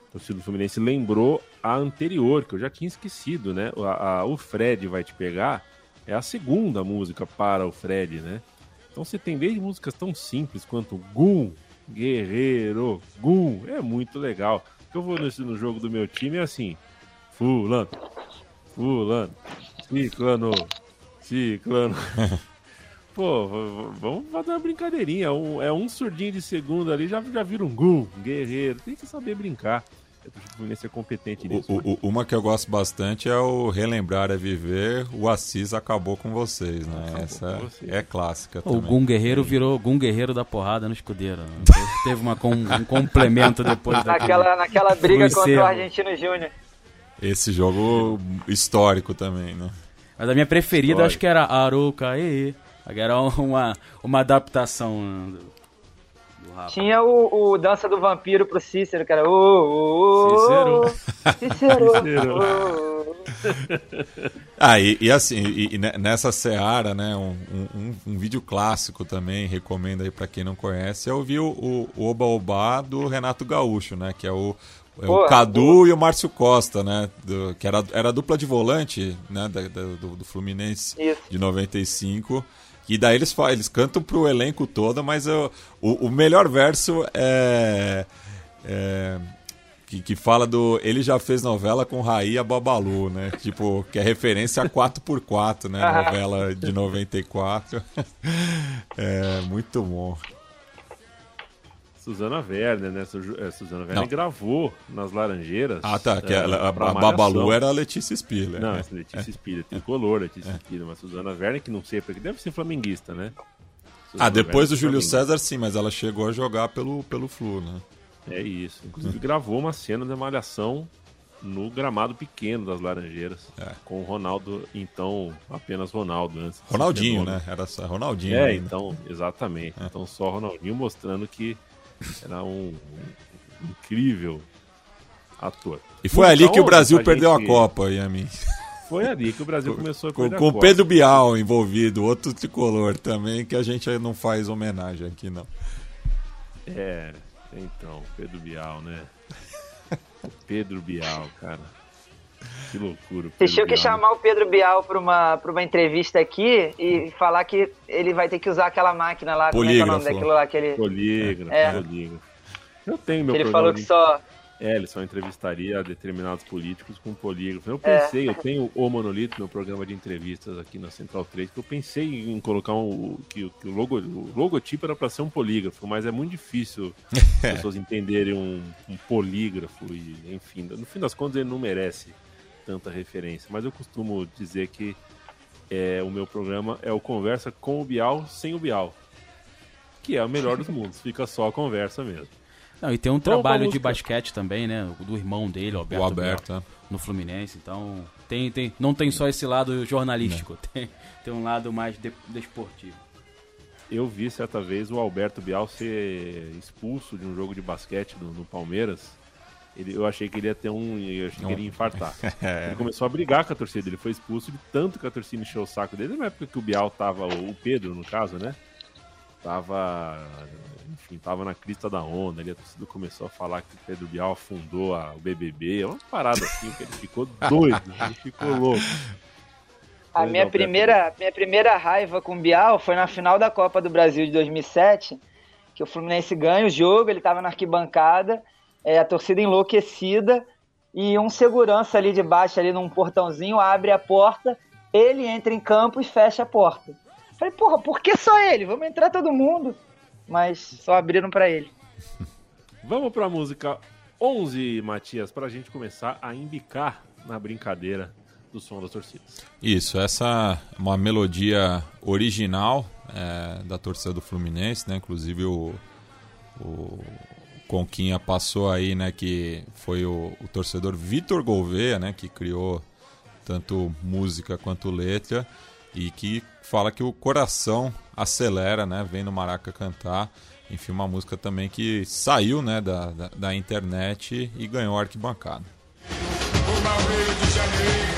A torcida do Fluminense lembrou a anterior, que eu já tinha esquecido, né? A- a- o Fred vai te pegar é a segunda música para o Fred, né? Então você tem desde músicas tão simples quanto Gum, Guerreiro, Gum, é muito legal. O que eu vou no jogo do meu time é assim: Fulano, Fulano, Ciclano, Ciclano. Pô, vamos fazer uma brincadeirinha. É um surdinho de segunda ali, já, já vira um Gum, Guerreiro. Tem que saber brincar. O Fluminense é competente nisso. o- o- uma que eu gosto bastante é o Relembrar é Viver, o Assis acabou com vocês, né? Essa com vocês. é clássica O também. Gum Guerreiro virou Gum Guerreiro da porrada no escudeiro. né? Teve- uma com- um complemento depois Naquela, naquela briga contra o. Argentino Júnior. Esse jogo histórico também, né? Mas a minha preferida Histórico. acho que era Aruca, e Era uma, uma adaptação Tinha o, o Dança do Vampiro pro Cícero, que era. Ô, ô, ô, Cícero. Cícero. Ah, e, e assim, e, e ne- nessa seara, né, um, um, um vídeo clássico também, recomendo aí pra quem não conhece, é ouvir o, o, Oba Oba do Renato Gaúcho, né, que é o, é o Pô, Cadu e o Márcio Costa, né, do- que era, era a dupla de volante, né, da- da- do, do Fluminense Isso. de 95, E daí eles, eles cantam pro elenco todo, mas eu- o, o melhor verso é. é, que, que fala do. Ele já fez novela com Raí a Babalu, né? Tipo, que é referência a 4x4, né? Novela de 94. É, muito bom. Suzana Werner, né? Su- é, Suzana Werner Não. gravou nas Laranjeiras. Ah, tá. Que é, a, a Babalu era a Letícia Spiller. Não, né? essa Letícia Spiller, tricolor Letícia Spiller, mas Suzana Werner, que não sei porque deve ser flamenguista, né? Suzana Ah, depois do Werner, Júlio flamenguista. César, sim, mas ela chegou a jogar pelo, pelo Flu, né? É isso. Inclusive gravou uma cena da malhação no gramado pequeno das Laranjeiras, É. com o Ronaldo, então apenas Ronaldo antes. de ser Ronaldinho, né? Era só Ronaldinho. É, ainda. então, exatamente. Então só Ronaldinho mostrando que era um, um incrível ator. E foi ali que o Brasil a perdeu gente- a Copa, Yamin. Foi ali que o Brasil começou a Com, com o. Pedro Bial envolvido, outro tricolor também, que a gente não faz homenagem aqui, não. É, então, Pedro Bial, né? O Pedro Bial, cara. Que loucura. Vocês tinham que Bial. chamar o Pedro Bial para uma, pra uma entrevista aqui e falar que ele vai ter que usar aquela máquina lá. Como é que é o nome Polígrafo. daquilo lá? Aquele... Polígrafo, É. polígrafo. Eu tenho meu Ele falou que só. É, ele só entrevistaria determinados políticos com polígrafo. Eu É. pensei, eu tenho o Monolito, meu programa de entrevistas aqui na Central 3, que eu pensei em colocar um, que, que o, logo, o logotipo era para ser um polígrafo, mas é muito difícil as pessoas entenderem um, um polígrafo e, enfim, no fim das contas ele não merece tanta referência. Mas eu costumo dizer que é, o meu programa é o Conversa com o Bial sem o Bial, que é o melhor dos mundos, fica só a conversa mesmo. Não, e tem um pra trabalho de basquete também, né? Do irmão dele, o Alberto, O Alberto, Bial, é. no Fluminense. Então, tem, tem, não tem só esse lado jornalístico, tem, tem um lado mais de, desportivo. Eu vi certa vez o Alberto Bial ser expulso de um jogo de basquete no, no Palmeiras. Ele, eu achei que ele ia ter um. Eu achei que ele ia infartar. É. Ele começou a brigar com a torcida. Ele foi expulso de tanto que a torcida encheu o saco dele. Na época que o Bial tava. O Pedro, no caso, né? Tava. Enfim, tava na crista da onda. Ali a torcida começou a falar que o Pedro Bial afundou a- o BBB. É uma parada assim, que ele ficou doido. Ele ficou louco. A minha não, primeira, minha primeira raiva com o Bial foi na final da Copa do Brasil de 2007, que o Fluminense ganha o jogo, ele estava na arquibancada, é, a torcida enlouquecida, e um segurança ali de baixo, ali num portãozinho, abre a porta, ele entra em campo e fecha a porta. Falei, porra, por que só ele? Vamos entrar todo mundo. Mas só abriram para ele. Vamos pra música 11, Matias, pra gente começar a embicar na brincadeira do som das torcidas. Isso, essa é uma melodia original é, da torcida do Fluminense, né? Inclusive o, o Conquinha passou aí, né? Que foi o, o torcedor Vitor Gouveia, né? Que criou tanto música quanto letra e que fala que o coração acelera, né? Vem no Maraca cantar. Enfim, uma música também que saiu, né? Da, da, da internet e ganhou arquibancada. Uma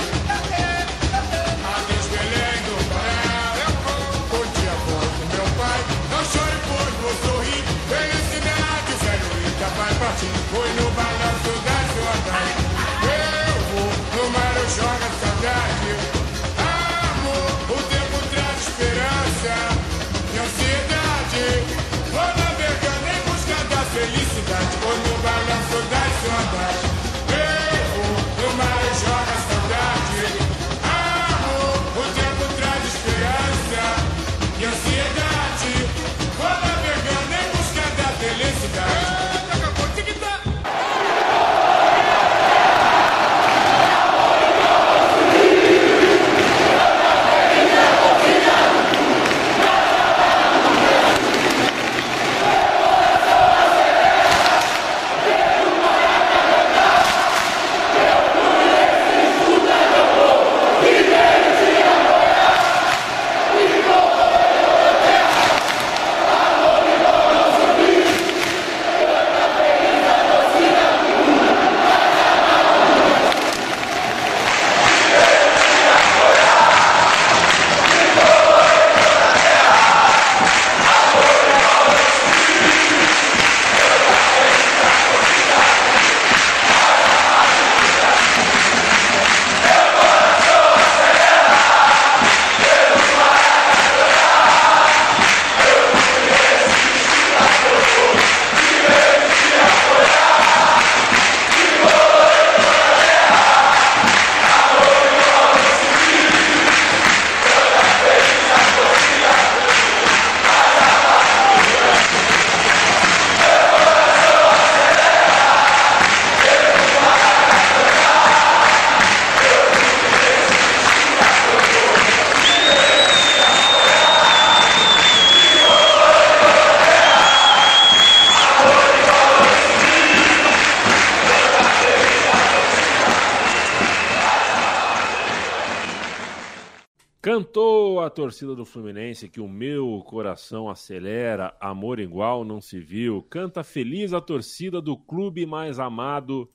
torcida do Fluminense que o meu coração acelera, amor igual não se viu. Canta feliz a torcida do clube mais amado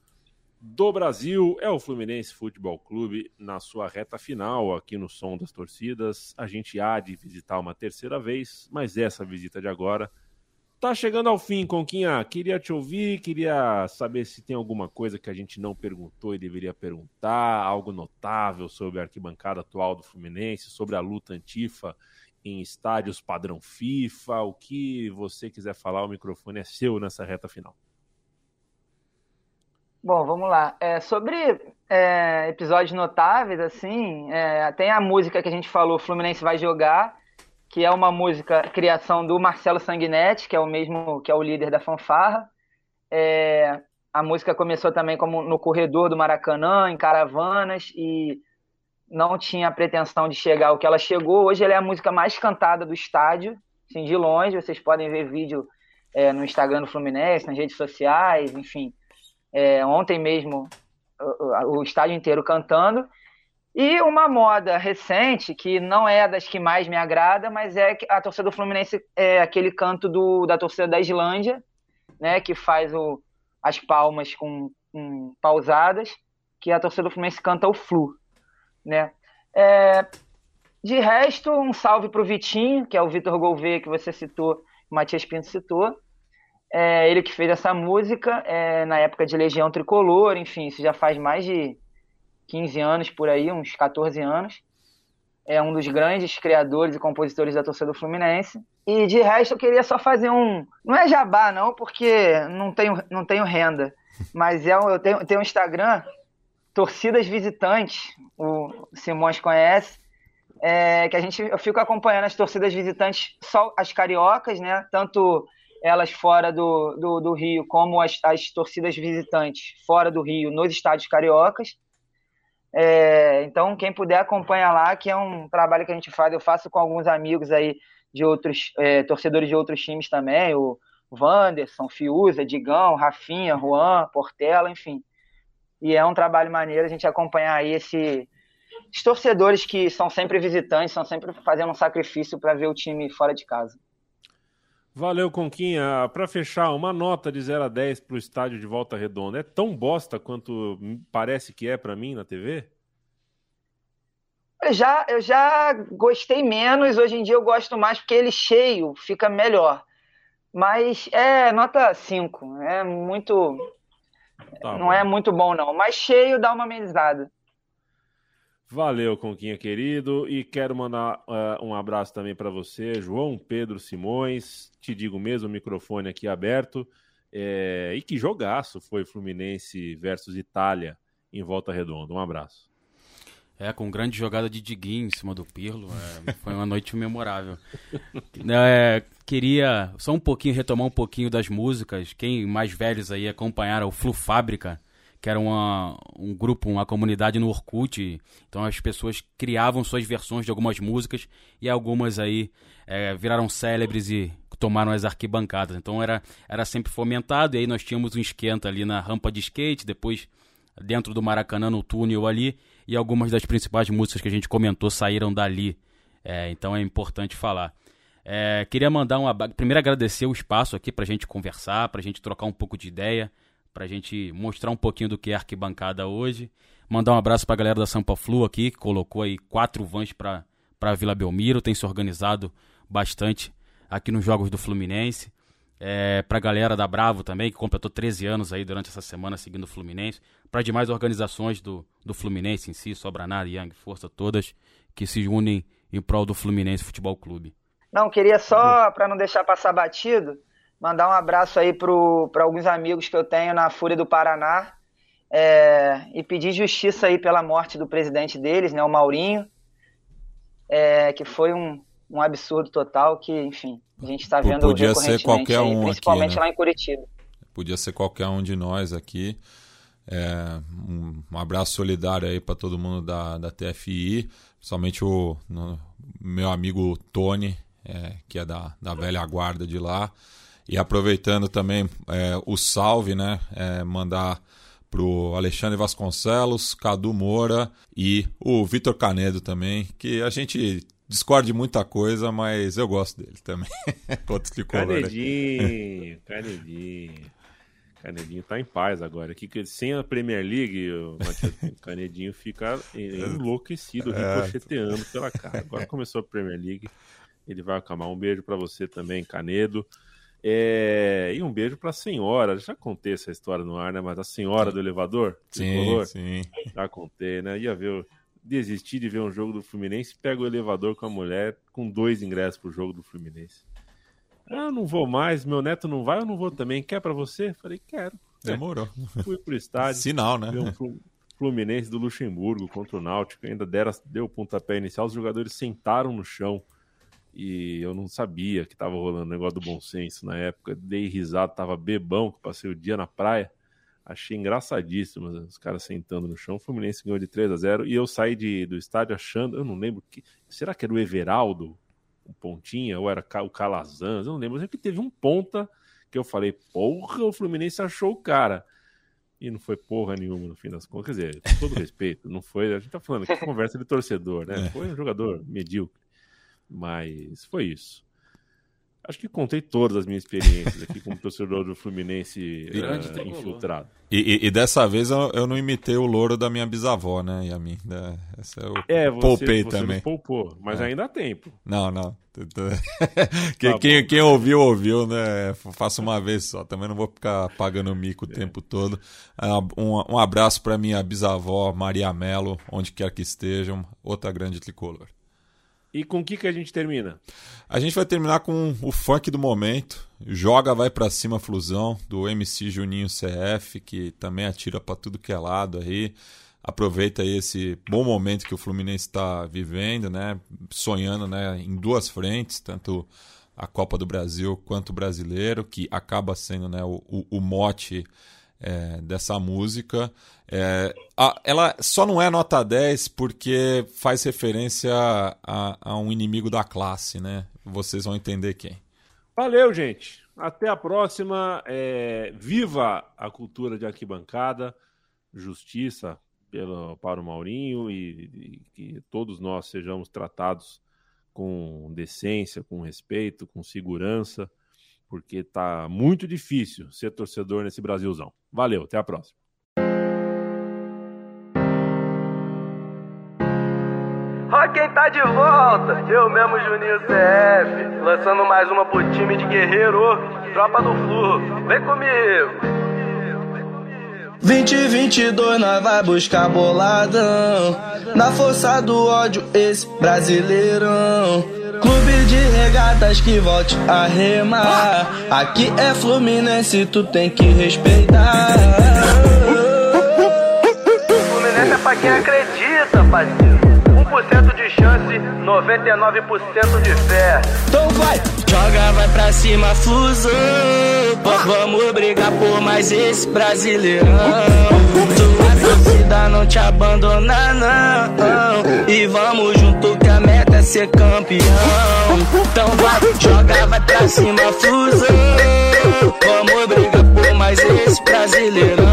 do Brasil. É o Fluminense Futebol Clube na sua reta final aqui no Som das Torcidas. A gente há de visitar uma terceira vez, mas essa visita de agora Tá chegando ao fim, Conquinha. Queria te ouvir, queria saber se tem alguma coisa que a gente não perguntou e deveria perguntar, algo notável sobre a arquibancada atual do Fluminense, sobre a luta antifa em estádios padrão FIFA, o que você quiser falar, o microfone é seu nessa reta final. Bom, vamos lá. É, sobre é, episódios notáveis, assim, é, tem a música que a gente falou, Fluminense vai jogar, que é uma música criação do Marcelo Sanguinetti, que é o mesmo que é o líder da fanfarra. É, a música começou também como no corredor do Maracanã, em caravanas, e não tinha pretensão de chegar ao que ela chegou. Hoje ela é a música mais cantada do estádio, assim, de longe. Vocês podem ver vídeo é, no Instagram do Fluminense, nas redes sociais, enfim. É, ontem mesmo o, o estádio inteiro cantando. E uma moda recente, que não é das que mais me agrada, mas é a torcida do Fluminense, é aquele canto do, da torcida da Islândia, né, que faz o, as palmas com, com pausadas, que a torcida do Fluminense canta o Flu. Né? É, de resto, um salve para o Vitinho, que é o Vitor Gouveia, que você citou, o Matias Pinto citou. É, ele que fez essa música é, na época de Legião Tricolor, enfim, isso já faz mais de 15 anos por aí, uns 14 anos. É um dos grandes criadores e compositores da torcida do Fluminense. E de resto eu queria só fazer um. Não é jabá, não, porque não tenho, não tenho renda. Mas é, eu tenho, tenho um Instagram, Torcidas Visitantes, o Simões conhece. É, que a gente eu fico acompanhando as torcidas visitantes, só as cariocas, né? Tanto elas fora do, do, do Rio, como as, as torcidas visitantes fora do Rio, nos estádios cariocas. É, então, quem puder acompanha lá, que é um trabalho que a gente faz, eu faço com alguns amigos aí de outros é, torcedores de outros times também, o Wanderson, Fiuza, Digão, Rafinha, Juan, Portela, enfim. E é um trabalho maneiro a gente acompanhar aí esse, esses torcedores que são sempre visitantes, são sempre fazendo um sacrifício para ver o time fora de casa. Valeu, Conquinha. Para fechar, uma nota de 0 a 10 para o estádio de Volta Redonda. É tão bosta quanto parece que é para mim na TV? Eu já, eu já gostei menos, hoje em dia eu gosto mais porque ele cheio fica melhor. Mas é nota 5. É muito. Tá não bom. é muito bom, não. Mas cheio dá uma amenizada. Valeu, Conquinha querido. E quero mandar uh, um abraço também para você, João Pedro Simões. Te digo mesmo, o microfone aqui aberto. É... E que jogaço foi Fluminense versus Itália em volta redonda. Um abraço. É, com grande jogada de Diguinho em cima do Pirlo. É, foi uma noite memorável. É, queria só um pouquinho, retomar um pouquinho das músicas. Quem mais velhos aí acompanharam o Flu Fábrica que era uma, um grupo, uma comunidade no Orkut. Então as pessoas criavam suas versões de algumas músicas e algumas aí é, viraram célebres e tomaram as arquibancadas. Então era, era sempre fomentado. E aí nós tínhamos um esquenta ali na rampa de skate, depois dentro do Maracanã, no túnel ali. E algumas das principais músicas que a gente comentou saíram dali. É, então é importante falar. É, queria mandar um primeiro agradecer o espaço aqui para a gente conversar, para a gente trocar um pouco de ideia para a gente mostrar um pouquinho do que é arquibancada hoje. Mandar um abraço para a galera da Sampa Flu aqui, que colocou aí quatro vans para a Vila Belmiro, tem se organizado bastante aqui nos Jogos do Fluminense. É, para a galera da Bravo também, que completou 13 anos aí durante essa semana seguindo o Fluminense. Para demais organizações do, do Fluminense em si, Sobranar, Young, Força, todas que se unem em prol do Fluminense Futebol Clube. Não, queria só, para não deixar passar batido, mandar um abraço aí para alguns amigos que eu tenho na Fúria do Paraná é, e pedir justiça aí pela morte do presidente deles, né, o Maurinho, é, que foi um, um absurdo total que, enfim, a gente está vendo Podia ser qualquer aí, um principalmente aqui, né? lá em Curitiba. Podia ser qualquer um de nós aqui. É, um, um, abraço solidário aí para todo mundo da, da TFI, principalmente o no, meu amigo Tony, é, que é da, da velha guarda de lá. E aproveitando também é, o salve, né? É, mandar pro Alexandre Vasconcelos, Cadu Moura e o Vitor Canedo também, que a gente discordo de muita coisa, mas eu gosto dele também. Tricolor. aí. Canedinho, Canedinho. Canedinho tá em paz agora. Que sem a Premier League, o Matias Canedinho fica enlouquecido, É. ricocheteando pela cara. Agora começou a Premier League, ele vai acalmar. Um beijo pra você também, Canedo. É, E um beijo pra senhora. Já contei essa história no ar, né? Mas a senhora do elevador? Sim, sim. Já contei, né? Ia ver. Desistir de ver um jogo do Fluminense, pega o elevador com a mulher com dois ingressos pro jogo do Fluminense. Ah, não vou mais, meu neto não vai, eu não vou também. Quer pra você? Falei, quero. Demorou. Fui pro estádio. Sinal, né? ver um Flu- Fluminense do Luxemburgo contra o Náutico. Ainda deram, deu o pontapé inicial, os jogadores sentaram no chão. E eu não sabia que tava rolando o negócio do bom senso na época. Dei risada, tava bebão, que passei o dia na praia. Achei engraçadíssimo os caras sentando no chão. O Fluminense ganhou de 3 a 0 E eu saí de, do estádio achando, eu não lembro que. Será que era o Everaldo? O Pontinha? Ou era o Calazans? Eu não lembro. Eu sei que teve um ponta que eu falei, porra, o Fluminense achou o cara. E não foi porra nenhuma no fim das contas. Quer dizer, com todo respeito, não foi. A gente tá falando aqui conversa de torcedor, né? É. Foi um jogador medíocre. Mas foi isso. Acho que contei todas as minhas experiências aqui como torcedor do Fluminense Grande tricolor. infiltrado. E, e- e dessa vez eu, eu não imitei o louro da minha bisavó, né, Yamin? Da- Essa eu É, você, poupei você também. poupou, mas É. ainda há tempo. Não, não. quem, Tá quem, quem ouviu, ouviu, né? Faço uma vez só. Também não vou ficar pagando mico o tempo todo. Ah, Um, um abraço para minha bisavó, Maria Melo, onde quer que estejam. Outra grande tricolor. E com o que, que a gente termina? A gente vai terminar com o funk do momento. Joga, vai pra cima, Flusão, do MC Juninho CF, que também atira pra tudo que é lado aí. Aproveita aí esse bom momento que o Fluminense está vivendo, né? Sonhando né, em duas frentes, tanto a Copa do Brasil quanto o brasileiro, que acaba sendo né, o, o- o mote é, dessa música. É, a- ela só não é nota 10 porque faz referência a, a um inimigo da classe, né? Vocês vão entender quem. Valeu, gente. Até a próxima. É, viva a cultura de arquibancada, justiça pelo, para o Maurinho e, e que todos nós sejamos tratados com decência, com respeito, com segurança, porque tá muito difícil ser torcedor nesse Brasilzão. Valeu, até a próxima. Ó quem tá de volta, eu mesmo Juninho CF, lançando mais uma pro time de guerreiro, tropa do Flu, vem comigo. 2022 nós vai buscar boladão Na força do ódio esse brasileirão Clube de regatas que volte a remar. Aqui é Fluminense, tu tem que respeitar. Fluminense é pra quem acredita, parceiro. 1% de chance, 99% de fé. Então vai, joga, vai pra cima, fusão. Vamos brigar por mais esse brasileirão. Tua torcida não te abandona não. E vamos junto ser campeão. Então vai, joga, vai pra cima, fusão. Vamos brigar por mais esse brasileirão.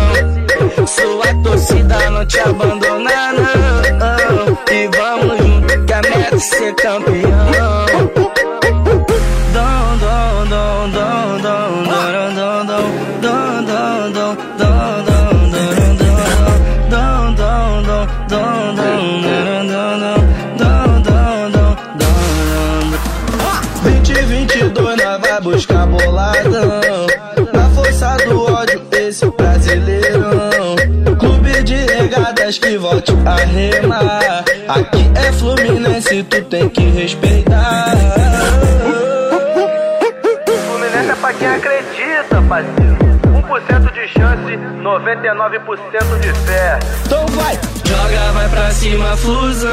Sua torcida não te abandona não. E vamos junto que a meta é ser campeão que volte a remar Aqui é Fluminense, tu tem que respeitar Fluminense é pra quem acredita, parceiro. 1% de chance, 99% de fé. Então vai, joga, vai pra cima, fusão.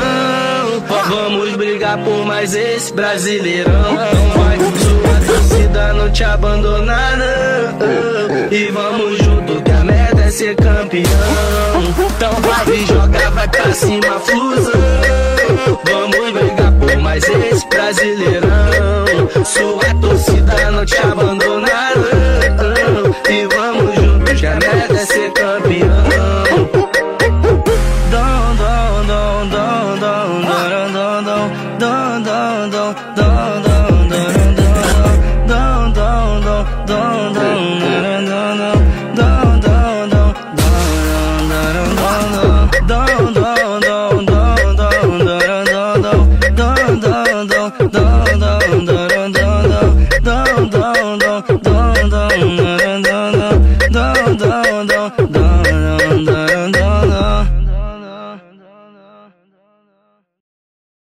Vamos brigar por mais esse brasileirão. Então vai, sua torcida não te abandona, não. E vamos junto ser campeão. Então vai, joga, vai pra cima, fusão. Vamos brigar por mais esse brasileirão. Sua torcida não te abandona, não. E vamos juntos que